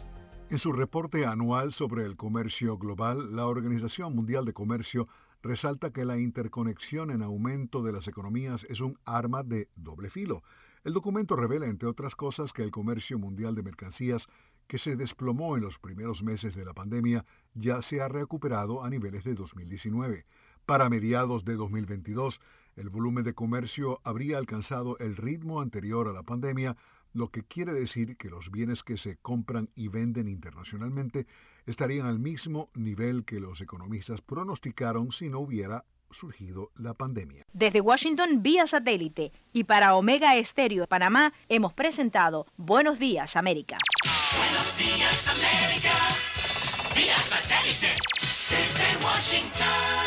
En su reporte anual sobre el comercio global, la Organización Mundial de Comercio resalta que la interconexión en aumento de las economías es un arma de doble filo. El documento revela, entre otras cosas, que el comercio mundial de mercancías, que se desplomó en los primeros meses de la pandemia, ya se ha recuperado a niveles de 2019. Para mediados de 2022, el volumen de comercio habría alcanzado el ritmo anterior a la pandemia, lo que quiere decir que los bienes que se compran y venden internacionalmente estarían al mismo nivel que los economistas pronosticaron si no hubiera surgido la pandemia. Desde Washington vía satélite y para Omega Estéreo de Panamá hemos presentado Buenos Días América. Buenos días América vía satélite desde Washington.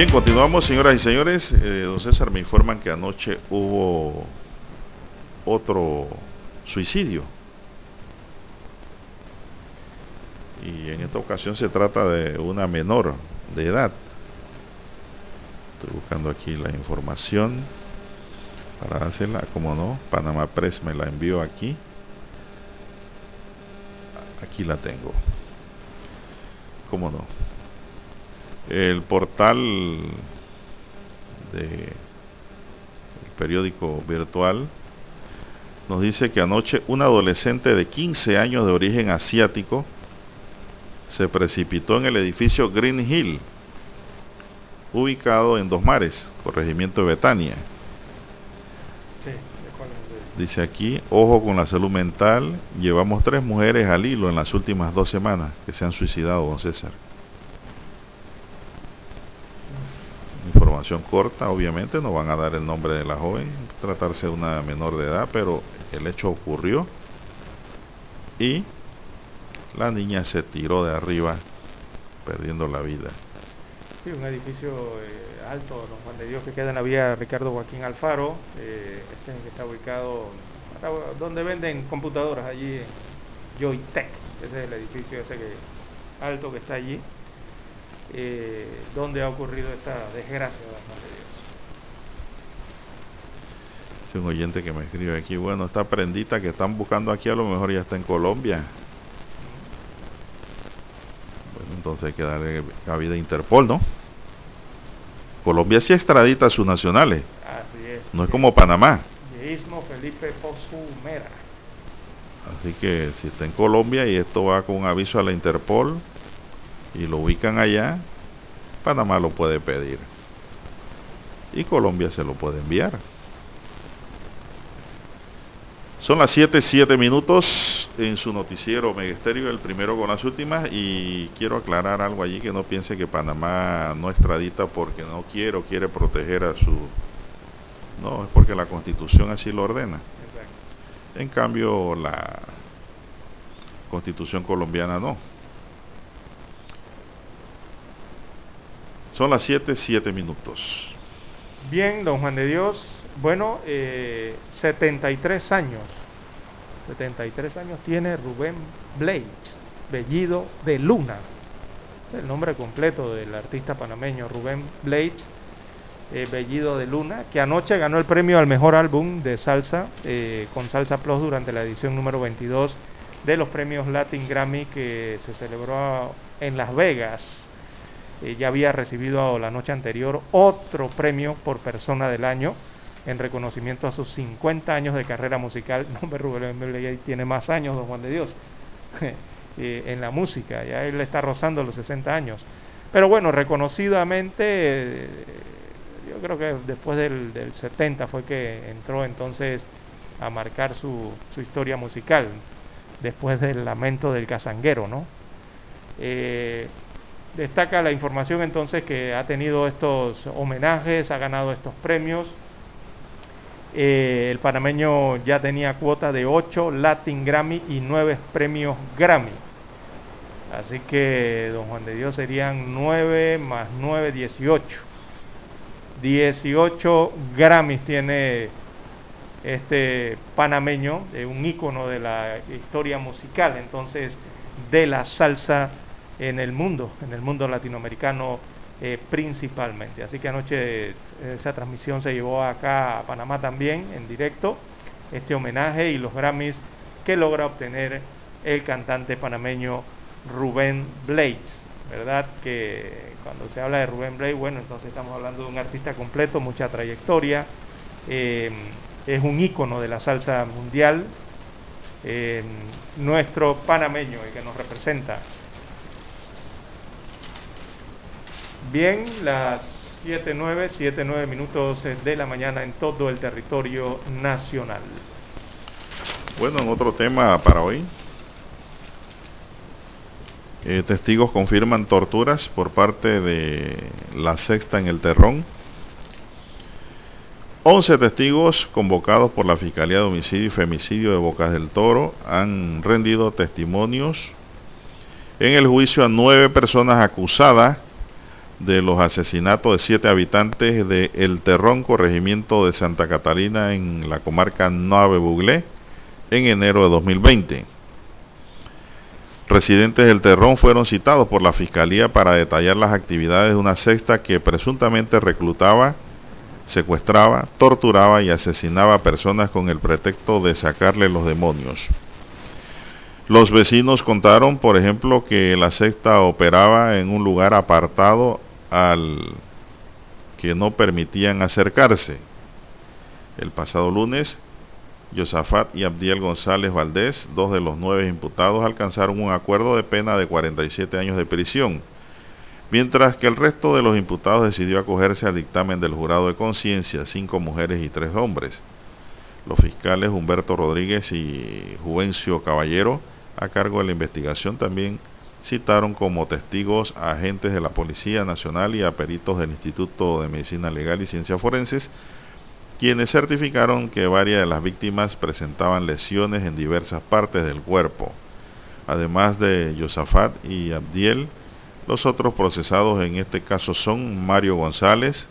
Bien, continuamos, señoras y señores. Eh, don César, me informan que anoche hubo otro suicidio. Y en esta ocasión se trata de una menor de edad. Estoy buscando aquí la información para hacerla, como no, Panamá Press me la envió aquí. Aquí la tengo. ¿Cómo no? El portal de periódico virtual nos dice que anoche un adolescente de 15 años de origen asiático se precipitó en el edificio Green Hill, ubicado en Dos Mares, corregimiento de Betania. Dice aquí, ojo con la salud mental, llevamos tres mujeres al hilo en las últimas dos semanas que se han suicidado, don César. Información corta, obviamente no van a dar el nombre de la joven, tratarse de una menor de edad, pero el hecho ocurrió y la niña se tiró de arriba perdiendo la vida. Sí, un edificio eh, alto, los Juan de Dios que queda en la vía Ricardo Joaquín Alfaro, eh, este que está ubicado donde venden computadoras allí en Joytech, ese es el edificio ese que alto que está allí eh, donde ha ocurrido esta desgracia de Dios. Es un oyente que me escribe aquí, bueno, esta prendita que están buscando aquí a lo mejor ya está en Colombia. Bueno, entonces hay que darle cabida a Interpol, ¿no? Colombia sí extradita a sus nacionales. Así es. No es como Panamá. Felipe Así que si está en Colombia y esto va con un aviso a la Interpol, y lo ubican allá, Panamá lo puede pedir. Y Colombia se lo puede enviar. Son las 7, 7 minutos en su noticiero Megesterio, el primero con las últimas, y quiero aclarar algo allí que no piense que Panamá no extradita porque no quiere o quiere proteger a su... No, es porque la constitución así lo ordena. En cambio, la constitución colombiana no. Son las 7, 7 minutos. Bien, don Juan de Dios, bueno, eh, 73 años. 73 años tiene Rubén Blades, Bellido de Luna. El nombre completo del artista panameño Rubén Blades, eh, Bellido de Luna, que anoche ganó el premio al mejor álbum de salsa eh, con Salsa Plus durante la edición número 22 de los premios Latin Grammy que se celebró en Las Vegas. Eh, ya había recibido la noche anterior otro premio por persona del año en reconocimiento a sus 50 años de carrera musical. (laughs) No, Rubén Blades tiene más años, don Juan de Dios, (laughs) en la música, ya él está rozando los 60 años. Pero bueno, reconocidamente, yo creo que después del, 70 fue que entró entonces a marcar su, su historia musical, después del lamento del cazanguero, ¿no? Eh, destaca la información entonces que ha tenido estos homenajes, ha ganado estos premios. Eh, el panameño ya tenía cuota de 8 Latin Grammy y 9 premios Grammy. Así que, don Juan de Dios, serían 9 más 9, 18. 18 Grammys tiene este panameño, un ícono de la historia musical, entonces, de la salsa en el mundo, en el mundo latinoamericano eh, principalmente. Así que anoche eh, esa transmisión se llevó acá a Panamá también en directo, este homenaje y los Grammys que logra obtener el cantante panameño Rubén Blades. ¿Verdad? Que cuando se habla de Rubén Blades, bueno, entonces estamos hablando de un artista completo, mucha trayectoria, eh, es un ícono de la salsa mundial, nuestro panameño, el que nos representa Bien, las 7.9, 7.9 minutos de la mañana en todo el territorio nacional. Bueno, en otro tema para hoy. Eh, testigos confirman torturas por parte de la sexta en el Terrón. 11 testigos convocados por la Fiscalía de Homicidio y Femicidio de Bocas del Toro han rendido testimonios en el juicio a nueve personas acusadas de los asesinatos de siete habitantes de El Terrón, corregimiento de Santa Catalina en la comarca Nueve Buglé en enero de 2020. Residentes del Terrón fueron citados por la Fiscalía para detallar las actividades de una sexta que presuntamente reclutaba, secuestraba, torturaba y asesinaba a personas con el pretexto de sacarle los demonios. Los vecinos contaron, por ejemplo, que la secta operaba en un lugar apartado al que no permitían acercarse. El pasado lunes, Yosafat y Abdiel González Valdés, dos de los nueve imputados, alcanzaron un acuerdo de pena de 47 años de prisión, mientras que el resto de los imputados decidió acogerse al dictamen del jurado de conciencia, cinco mujeres y tres hombres. Los fiscales Humberto Rodríguez y Juvencio Caballero, a cargo de la investigación, también citaron como testigos a agentes de la Policía Nacional y a peritos del Instituto de Medicina Legal y Ciencias Forenses, quienes certificaron que varias de las víctimas presentaban lesiones en diversas partes del cuerpo. Además de Yosafat y Abdiel, los otros procesados en este caso son Mario González,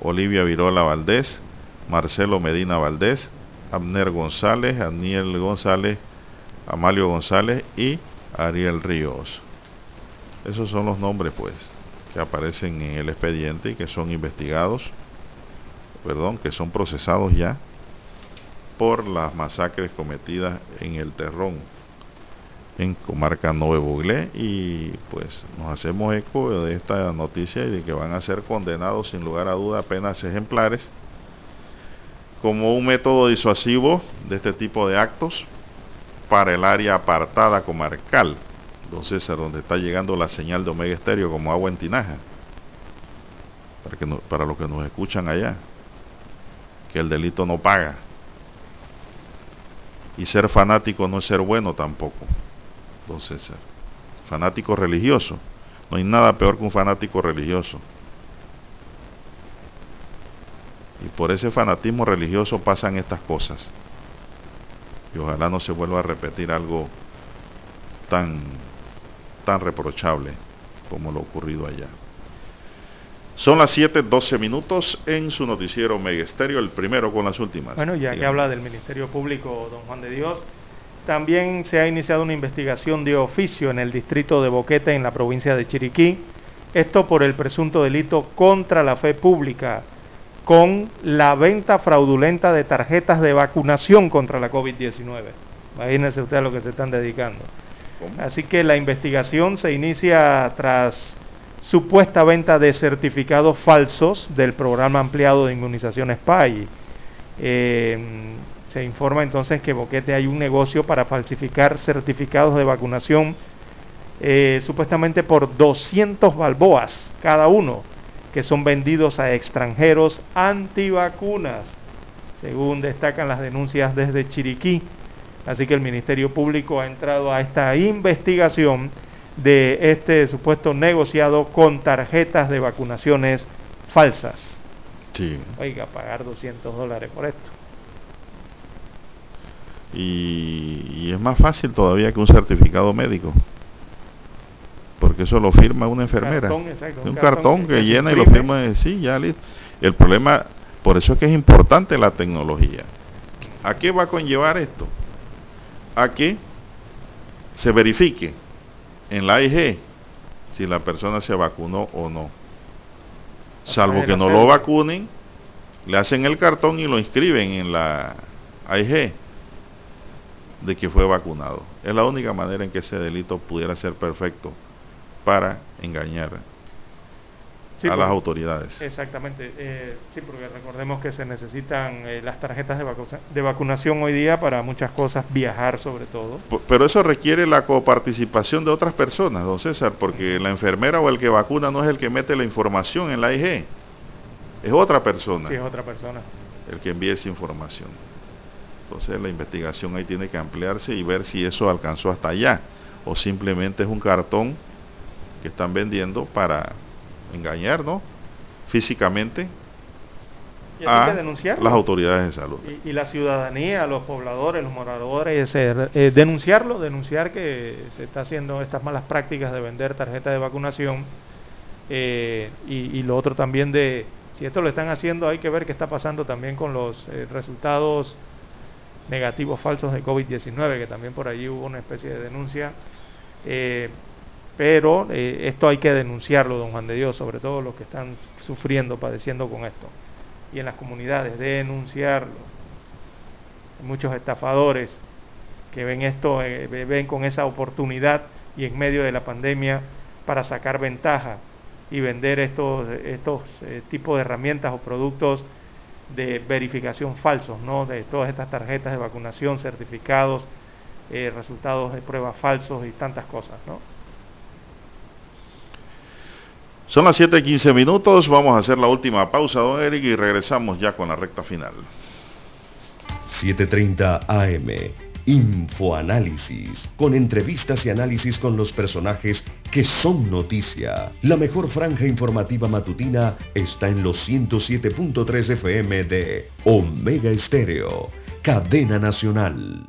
Olivia Virola Valdés, Marcelo Medina Valdés, Abner González, Daniel González, Amalio González y Ariel Ríos. Esos son los nombres pues que aparecen en el expediente y que son investigados, perdón, que son procesados ya por las masacres cometidas en el Terrón, en comarca Nuevo Buglé y pues nos hacemos eco de esta noticia y de que van a ser condenados sin lugar a duda apenas ejemplares como un método disuasivo de este tipo de actos para el área apartada comarcal, don César, donde está llegando la señal de Omega Estéreo como agua en tinaja, para, que para los que nos escuchan allá, que el delito no paga. Y ser fanático no es ser bueno tampoco, entonces Fanático religioso. No hay nada peor que un fanático religioso. Y por ese fanatismo religioso pasan estas cosas. Y ojalá no se vuelva a repetir algo tan, tan reprochable como lo ocurrido allá. Son las 7:12 minutos en su noticiero Megesterio, el primero con las últimas. Bueno, ya que habla del Ministerio Público, don Juan de Dios, también se ha iniciado una investigación de oficio en el distrito de Boquete, en la provincia de Chiriquí. Esto por el presunto delito contra la fe pública, con la venta fraudulenta de tarjetas de vacunación contra la COVID-19. Imagínense ustedes a lo que se están dedicando. Así que la investigación se inicia tras supuesta venta de certificados falsos del programa ampliado de inmunización SPY. Eh, se informa entonces que Boquete hay un negocio para falsificar certificados de vacunación eh, supuestamente por 200 balboas cada uno, que son vendidos a extranjeros antivacunas, según destacan las denuncias desde Chiriquí. Así que el Ministerio Público ha entrado a esta investigación de este supuesto negociado con tarjetas de vacunaciones falsas. Sí. Oiga, pagar 200 dólares por esto. Y, es más fácil todavía que un certificado médico. Porque eso lo firma una enfermera. un, cartón, que, llena y lo firma. Sí, ya listo. El problema, por eso es que es importante la tecnología. ¿A qué va a conllevar esto? A que se verifique en la AIG si la persona se vacunó o no. Salvo que no lo vacunen, le hacen el cartón y lo inscriben en la AIG de que fue vacunado. Es la única manera en que ese delito pudiera ser perfecto para engañar a las autoridades. Exactamente, eh, sí, porque recordemos que se necesitan eh, las tarjetas de, de, vacunación hoy día para muchas cosas, viajar sobre todo. Pero eso requiere la coparticipación de otras personas, don César, porque la enfermera o el que vacuna no es el que mete la información en la IG, es otra persona. Sí, es otra persona. El que envía esa información. Entonces la investigación ahí tiene que ampliarse y ver si eso alcanzó hasta allá o simplemente es un cartón que están vendiendo para engañar, ¿no? Físicamente a las autoridades de salud. Y, la ciudadanía, los pobladores, los moradores, eh, denunciarlo, denunciar que se está haciendo estas malas prácticas de vender tarjetas de vacunación eh, y, lo otro también de, si esto lo están haciendo, hay que ver qué está pasando también con los eh, resultados negativos falsos de COVID-19, que también por allí hubo una especie de denuncia. Eh, pero eh, esto hay que denunciarlo, don Juan de Dios, sobre todo los que están sufriendo, padeciendo con esto. Y en las comunidades, denunciarlo. Hay muchos estafadores que ven esto, eh, ven con esa oportunidad y en medio de la pandemia para sacar ventaja y vender estos, estos tipos de herramientas o productos de verificación falsos, ¿no? De todas estas tarjetas de vacunación, certificados, eh, resultados de pruebas falsos y tantas cosas, ¿no? Son las 7:15 minutos, vamos a hacer la última pausa, don Eric, y regresamos ya con la recta final. 7:30 AM Infoanálisis, con entrevistas y análisis con los personajes que son noticia. La mejor franja informativa matutina está en los 107.3 FM de Omega Estéreo, cadena nacional.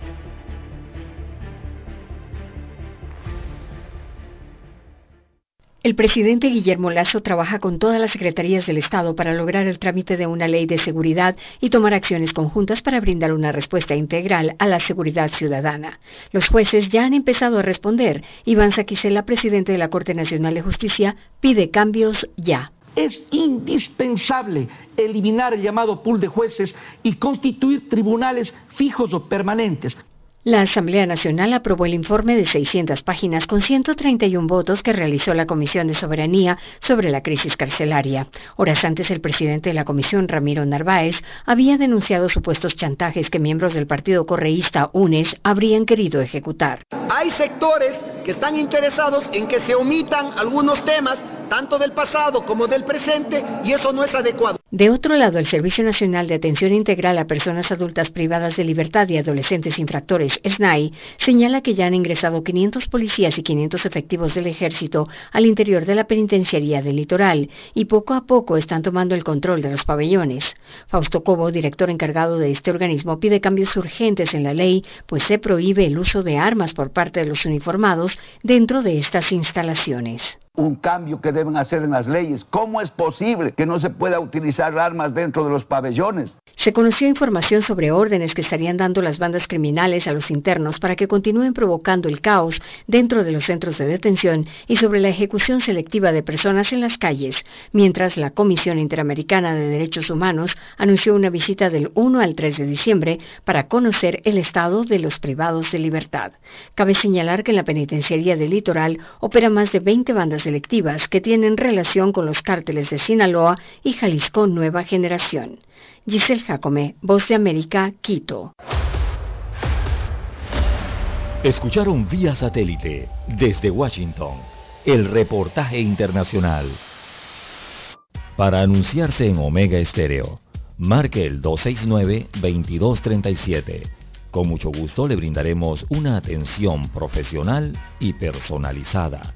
El presidente Guillermo Lazo trabaja con todas las secretarías del Estado para lograr el trámite de una ley de seguridad y tomar acciones conjuntas para brindar una respuesta integral a la seguridad ciudadana. Los jueces ya han empezado a responder. Iván Saquicela, presidente de la Corte Nacional de Justicia, pide cambios ya. Es indispensable eliminar el llamado pool de jueces y constituir tribunales fijos o permanentes La Asamblea Nacional aprobó el informe de 600 páginas con 131 votos que realizó la Comisión de Soberanía sobre la crisis carcelaria. Horas antes, el presidente de la Comisión, Ramiro Narváez, había denunciado supuestos chantajes que miembros del partido correísta UNES habrían querido ejecutar. Hay sectores que están interesados en que se omitan algunos temas, tanto del pasado como del presente, y eso no es adecuado. De otro lado, el Servicio Nacional de Atención Integral a Personas Adultas Privadas de Libertad y Adolescentes Infractores, SNAI, señala que ya han ingresado 500 policías y 500 efectivos del ejército al interior de la penitenciaría del litoral y poco a poco están tomando el control de los pabellones. Fausto Cobo, director encargado de este organismo, pide cambios urgentes en la ley, pues se prohíbe el uso de armas por parte de los uniformados dentro de estas instalaciones un cambio que deben hacer en las leyes. ¿Cómo es posible que no se pueda utilizar armas dentro de los pabellones? Se conoció información sobre órdenes que estarían dando las bandas criminales a los internos para que continúen provocando el caos dentro de los centros de detención y sobre la ejecución selectiva de personas en las calles, mientras la Comisión Interamericana de Derechos Humanos anunció una visita del 1 al 3 de diciembre para conocer el estado de los privados de libertad. Cabe señalar que en la penitenciaría del litoral opera más de 20 bandas selectivas que tienen relación con los cárteles de Sinaloa y Jalisco Nueva Generación. Giselle Jacome, Voz de América, Quito. Escucharon vía satélite desde Washington el reportaje internacional. Para anunciarse en Omega Estéreo, marque el 269-2237. Con mucho gusto le brindaremos una atención profesional y personalizada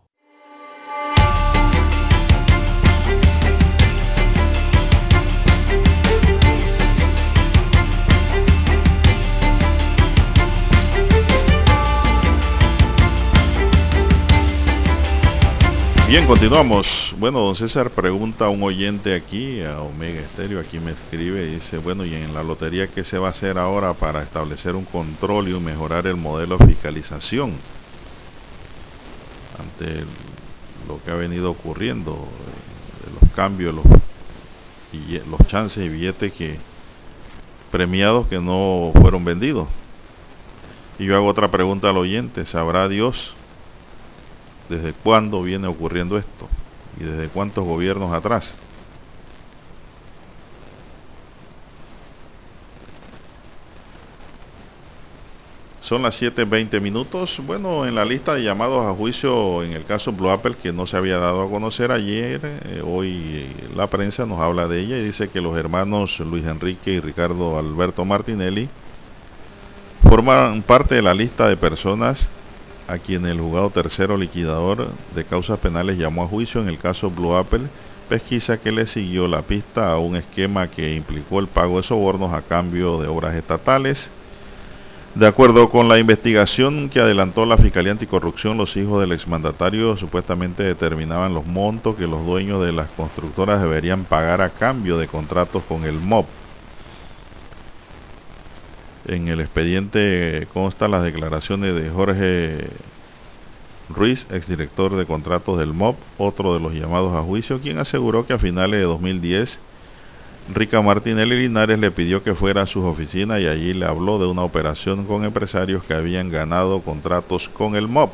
Bien, continuamos. Bueno, don César pregunta a un oyente aquí, a Omega Estéreo, aquí me escribe, y dice, bueno, ¿y en la lotería qué se va a hacer ahora para establecer un control y mejorar el modelo de fiscalización? Ante lo que ha venido ocurriendo, eh, los cambios, los, los chances y billetes que premiados que no fueron vendidos. Y yo hago otra pregunta al oyente, ¿sabrá Dios desde cuándo viene ocurriendo esto y desde cuántos gobiernos atrás. Son las 7.20 minutos. Bueno, en la lista de llamados a juicio en el caso Blue Apple, que no se había dado a conocer ayer, eh, hoy la prensa nos habla de ella y dice que los hermanos Luis Enrique y Ricardo Alberto Martinelli forman parte de la lista de personas a quien el juzgado tercero liquidador de causas penales llamó a juicio en el caso Blue Apple, pesquisa que le siguió la pista a un esquema que implicó el pago de sobornos a cambio de obras estatales. De acuerdo con la investigación que adelantó la Fiscalía Anticorrupción, los hijos del exmandatario supuestamente determinaban los montos que los dueños de las constructoras deberían pagar a cambio de contratos con el MOB. En el expediente constan las declaraciones de Jorge Ruiz, exdirector de contratos del MOB, otro de los llamados a juicio, quien aseguró que a finales de 2010 Rica Martinelli Linares le pidió que fuera a sus oficinas y allí le habló de una operación con empresarios que habían ganado contratos con el MOB.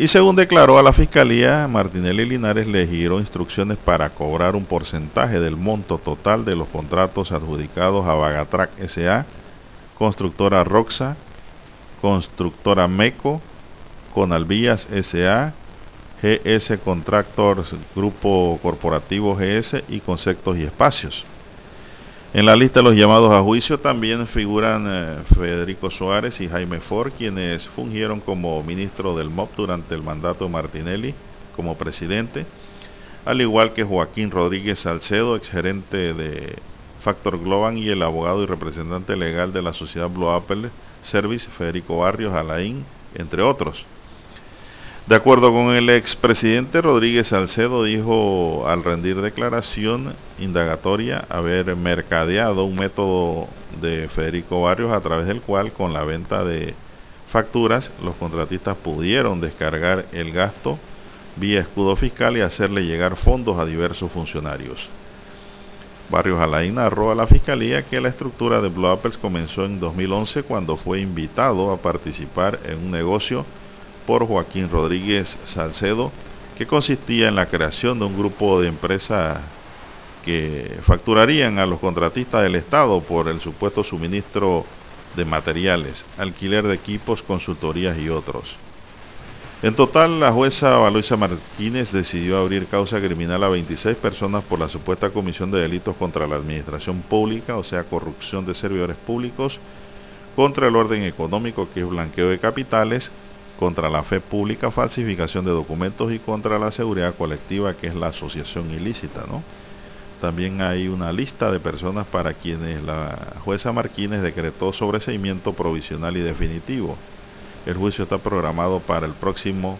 Y según declaró a la Fiscalía, Martinelli Linares le giró instrucciones para cobrar un porcentaje del monto total de los contratos adjudicados a Bagatrac SA, Constructora Roxa, Constructora MECO, Conalvías SA, GS Contractors Grupo Corporativo GS y Conceptos y Espacios. En la lista de los llamados a juicio también figuran eh, Federico Suárez y Jaime Ford, quienes fungieron como ministro del MOP durante el mandato de Martinelli como presidente, al igual que Joaquín Rodríguez Salcedo, exgerente de Factor Global y el abogado y representante legal de la sociedad Blue Apple Service, Federico Barrios Alain, entre otros. De acuerdo con el expresidente Rodríguez Salcedo, dijo al rendir declaración indagatoria haber mercadeado un método de Federico Barrios a través del cual con la venta de facturas los contratistas pudieron descargar el gasto vía escudo fiscal y hacerle llegar fondos a diversos funcionarios. Barrios Alain narró a la fiscalía que la estructura de Blue Apples comenzó en 2011 cuando fue invitado a participar en un negocio por Joaquín Rodríguez Salcedo, que consistía en la creación de un grupo de empresas que facturarían a los contratistas del Estado por el supuesto suministro de materiales, alquiler de equipos, consultorías y otros. En total, la jueza Valoisa Martínez decidió abrir causa criminal a 26 personas por la supuesta comisión de delitos contra la administración pública, o sea, corrupción de servidores públicos, contra el orden económico, que es blanqueo de capitales, contra la fe pública, falsificación de documentos y contra la seguridad colectiva, que es la asociación ilícita, ¿no? También hay una lista de personas para quienes la jueza Martínez decretó sobreseimiento provisional y definitivo. El juicio está programado para el próximo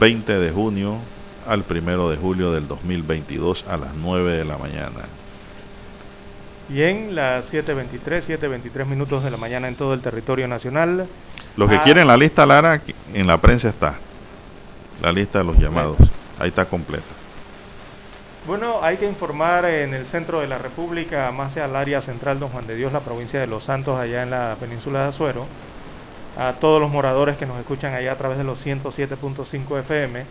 20 de junio al 1 de julio del 2022 a las 9 de la mañana. Y en las 7.23, 7.23 minutos de la mañana en todo el territorio nacional, los que ah. quieren la lista Lara, en la prensa está. La lista de los llamados. Ahí está completa. Bueno, hay que informar en el centro de la República, más hacia el área central Don Juan de Dios, la provincia de Los Santos, allá en la península de Azuero, a todos los moradores que nos escuchan allá a través de los 107.5 FM,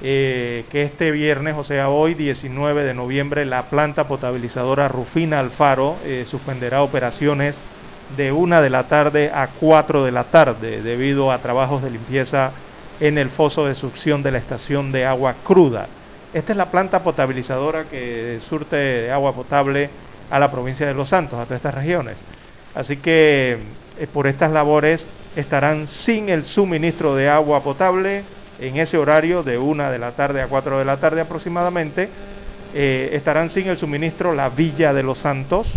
eh, que este viernes, o sea hoy 19 de noviembre, la planta potabilizadora Rufina Alfaro eh, suspenderá operaciones de una de la tarde a 4 de la tarde debido a trabajos de limpieza en el foso de succión de la estación de agua cruda. Esta es la planta potabilizadora que surte de agua potable a la provincia de Los Santos, a todas estas regiones. Así que eh, por estas labores estarán sin el suministro de agua potable en ese horario de una de la tarde a 4 de la tarde aproximadamente. Eh, estarán sin el suministro la Villa de los Santos,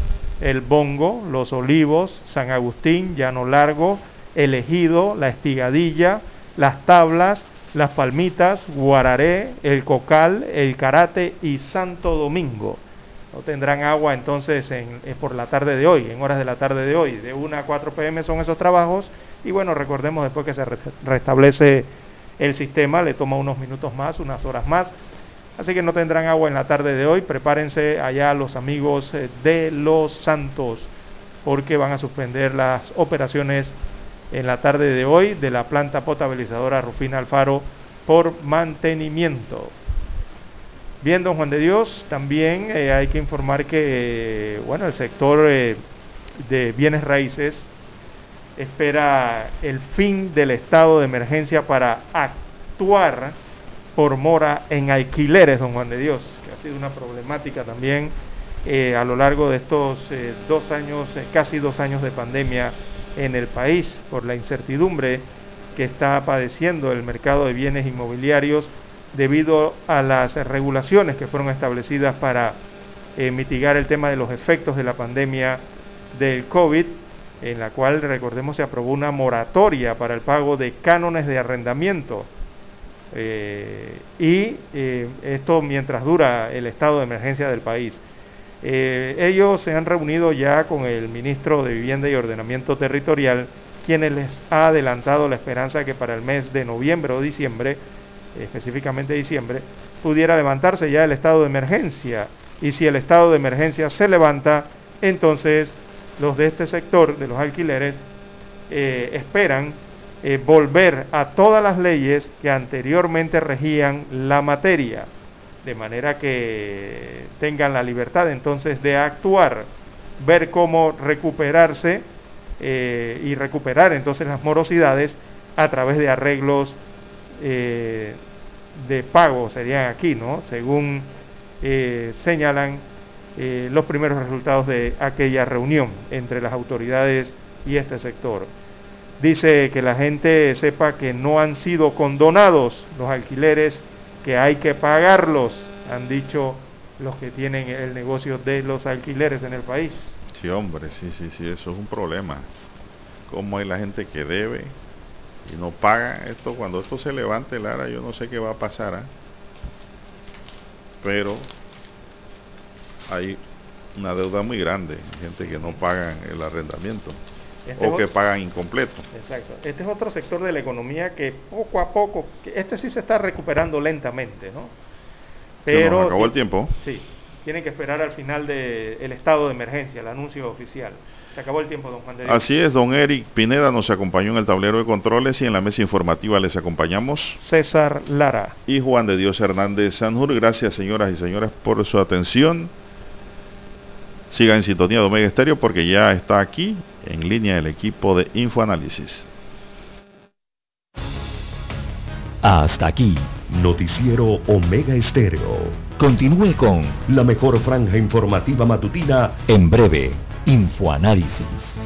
el Bongo, Los Olivos, San Agustín, Llano Largo, El Ejido, La Estigadilla, Las Tablas, Las Palmitas, Guararé, El Cocal, El Karate y Santo Domingo. No tendrán agua entonces en, eh, por la tarde de hoy, en horas de la tarde de hoy. De 1 a 4 pm son esos trabajos y bueno, recordemos después que se restablece el sistema, le toma unos minutos más, unas horas más Así que no tendrán agua en la tarde de hoy. Prepárense allá los amigos eh, de Los Santos, porque van a suspender las operaciones en la tarde de hoy de la planta potabilizadora Rufina Alfaro por mantenimiento. Bien, don Juan de Dios, también eh, hay que informar que, bueno, el sector eh, de bienes raíces espera el fin del estado de emergencia para actuar por mora en alquileres, don Juan de Dios, que ha sido una problemática también eh, a lo largo de estos eh, dos años, eh, casi dos años de pandemia en el país, por la incertidumbre que está padeciendo el mercado de bienes inmobiliarios debido a las regulaciones que fueron establecidas para mitigar el tema de los efectos de la pandemia del COVID, en la cual, recordemos, se aprobó una moratoria para el pago de cánones de arrendamiento eh, y eh, esto mientras dura el estado de emergencia del país. Eh, ellos se han reunido ya con el ministro de Vivienda y Ordenamiento Territorial, quienes les ha adelantado la esperanza que para el mes de noviembre o diciembre, específicamente diciembre, pudiera levantarse ya el estado de emergencia. Y si el estado de emergencia se levanta, entonces los de este sector, de los alquileres, esperan eh, volver a todas las leyes que anteriormente regían la materia, de manera que tengan la libertad entonces de actuar, ver cómo recuperarse eh, y recuperar entonces las morosidades a través de arreglos eh, de pago, serían aquí, ¿no? Según señalan los primeros resultados de aquella reunión entre las autoridades y este sector. Dice que la gente sepa que no han sido condonados los alquileres, que hay que pagarlos, han dicho los que tienen el negocio de los alquileres en el país. Sí, hombre, sí, sí, sí, eso es un problema. Como hay la gente que debe y no paga esto, cuando esto se levante, Lara, yo no sé qué va a pasar, ¿ah? pero hay una deuda muy grande, gente que no paga el arrendamiento. Este o que pagan incompleto. Exacto. Este es otro sector de la economía que poco a poco, este sí se está recuperando lentamente, ¿no? Pero se acabó el tiempo. Sí, tienen que esperar al final del estado de emergencia, el anuncio oficial. Se acabó el tiempo, don Juan de Dios. Así es, don Eric Pineda nos acompañó en el tablero de controles y en la mesa informativa les acompañamos César Lara y Juan de Dios Hernández Sanjur. Gracias, señoras y señores, por su atención. Siga en sintonía de Omega Estéreo porque ya está aquí en línea el equipo de Infoanálisis. Hasta aquí, Noticiero Omega Estéreo. Continúe con la mejor franja informativa matutina en breve, Infoanálisis.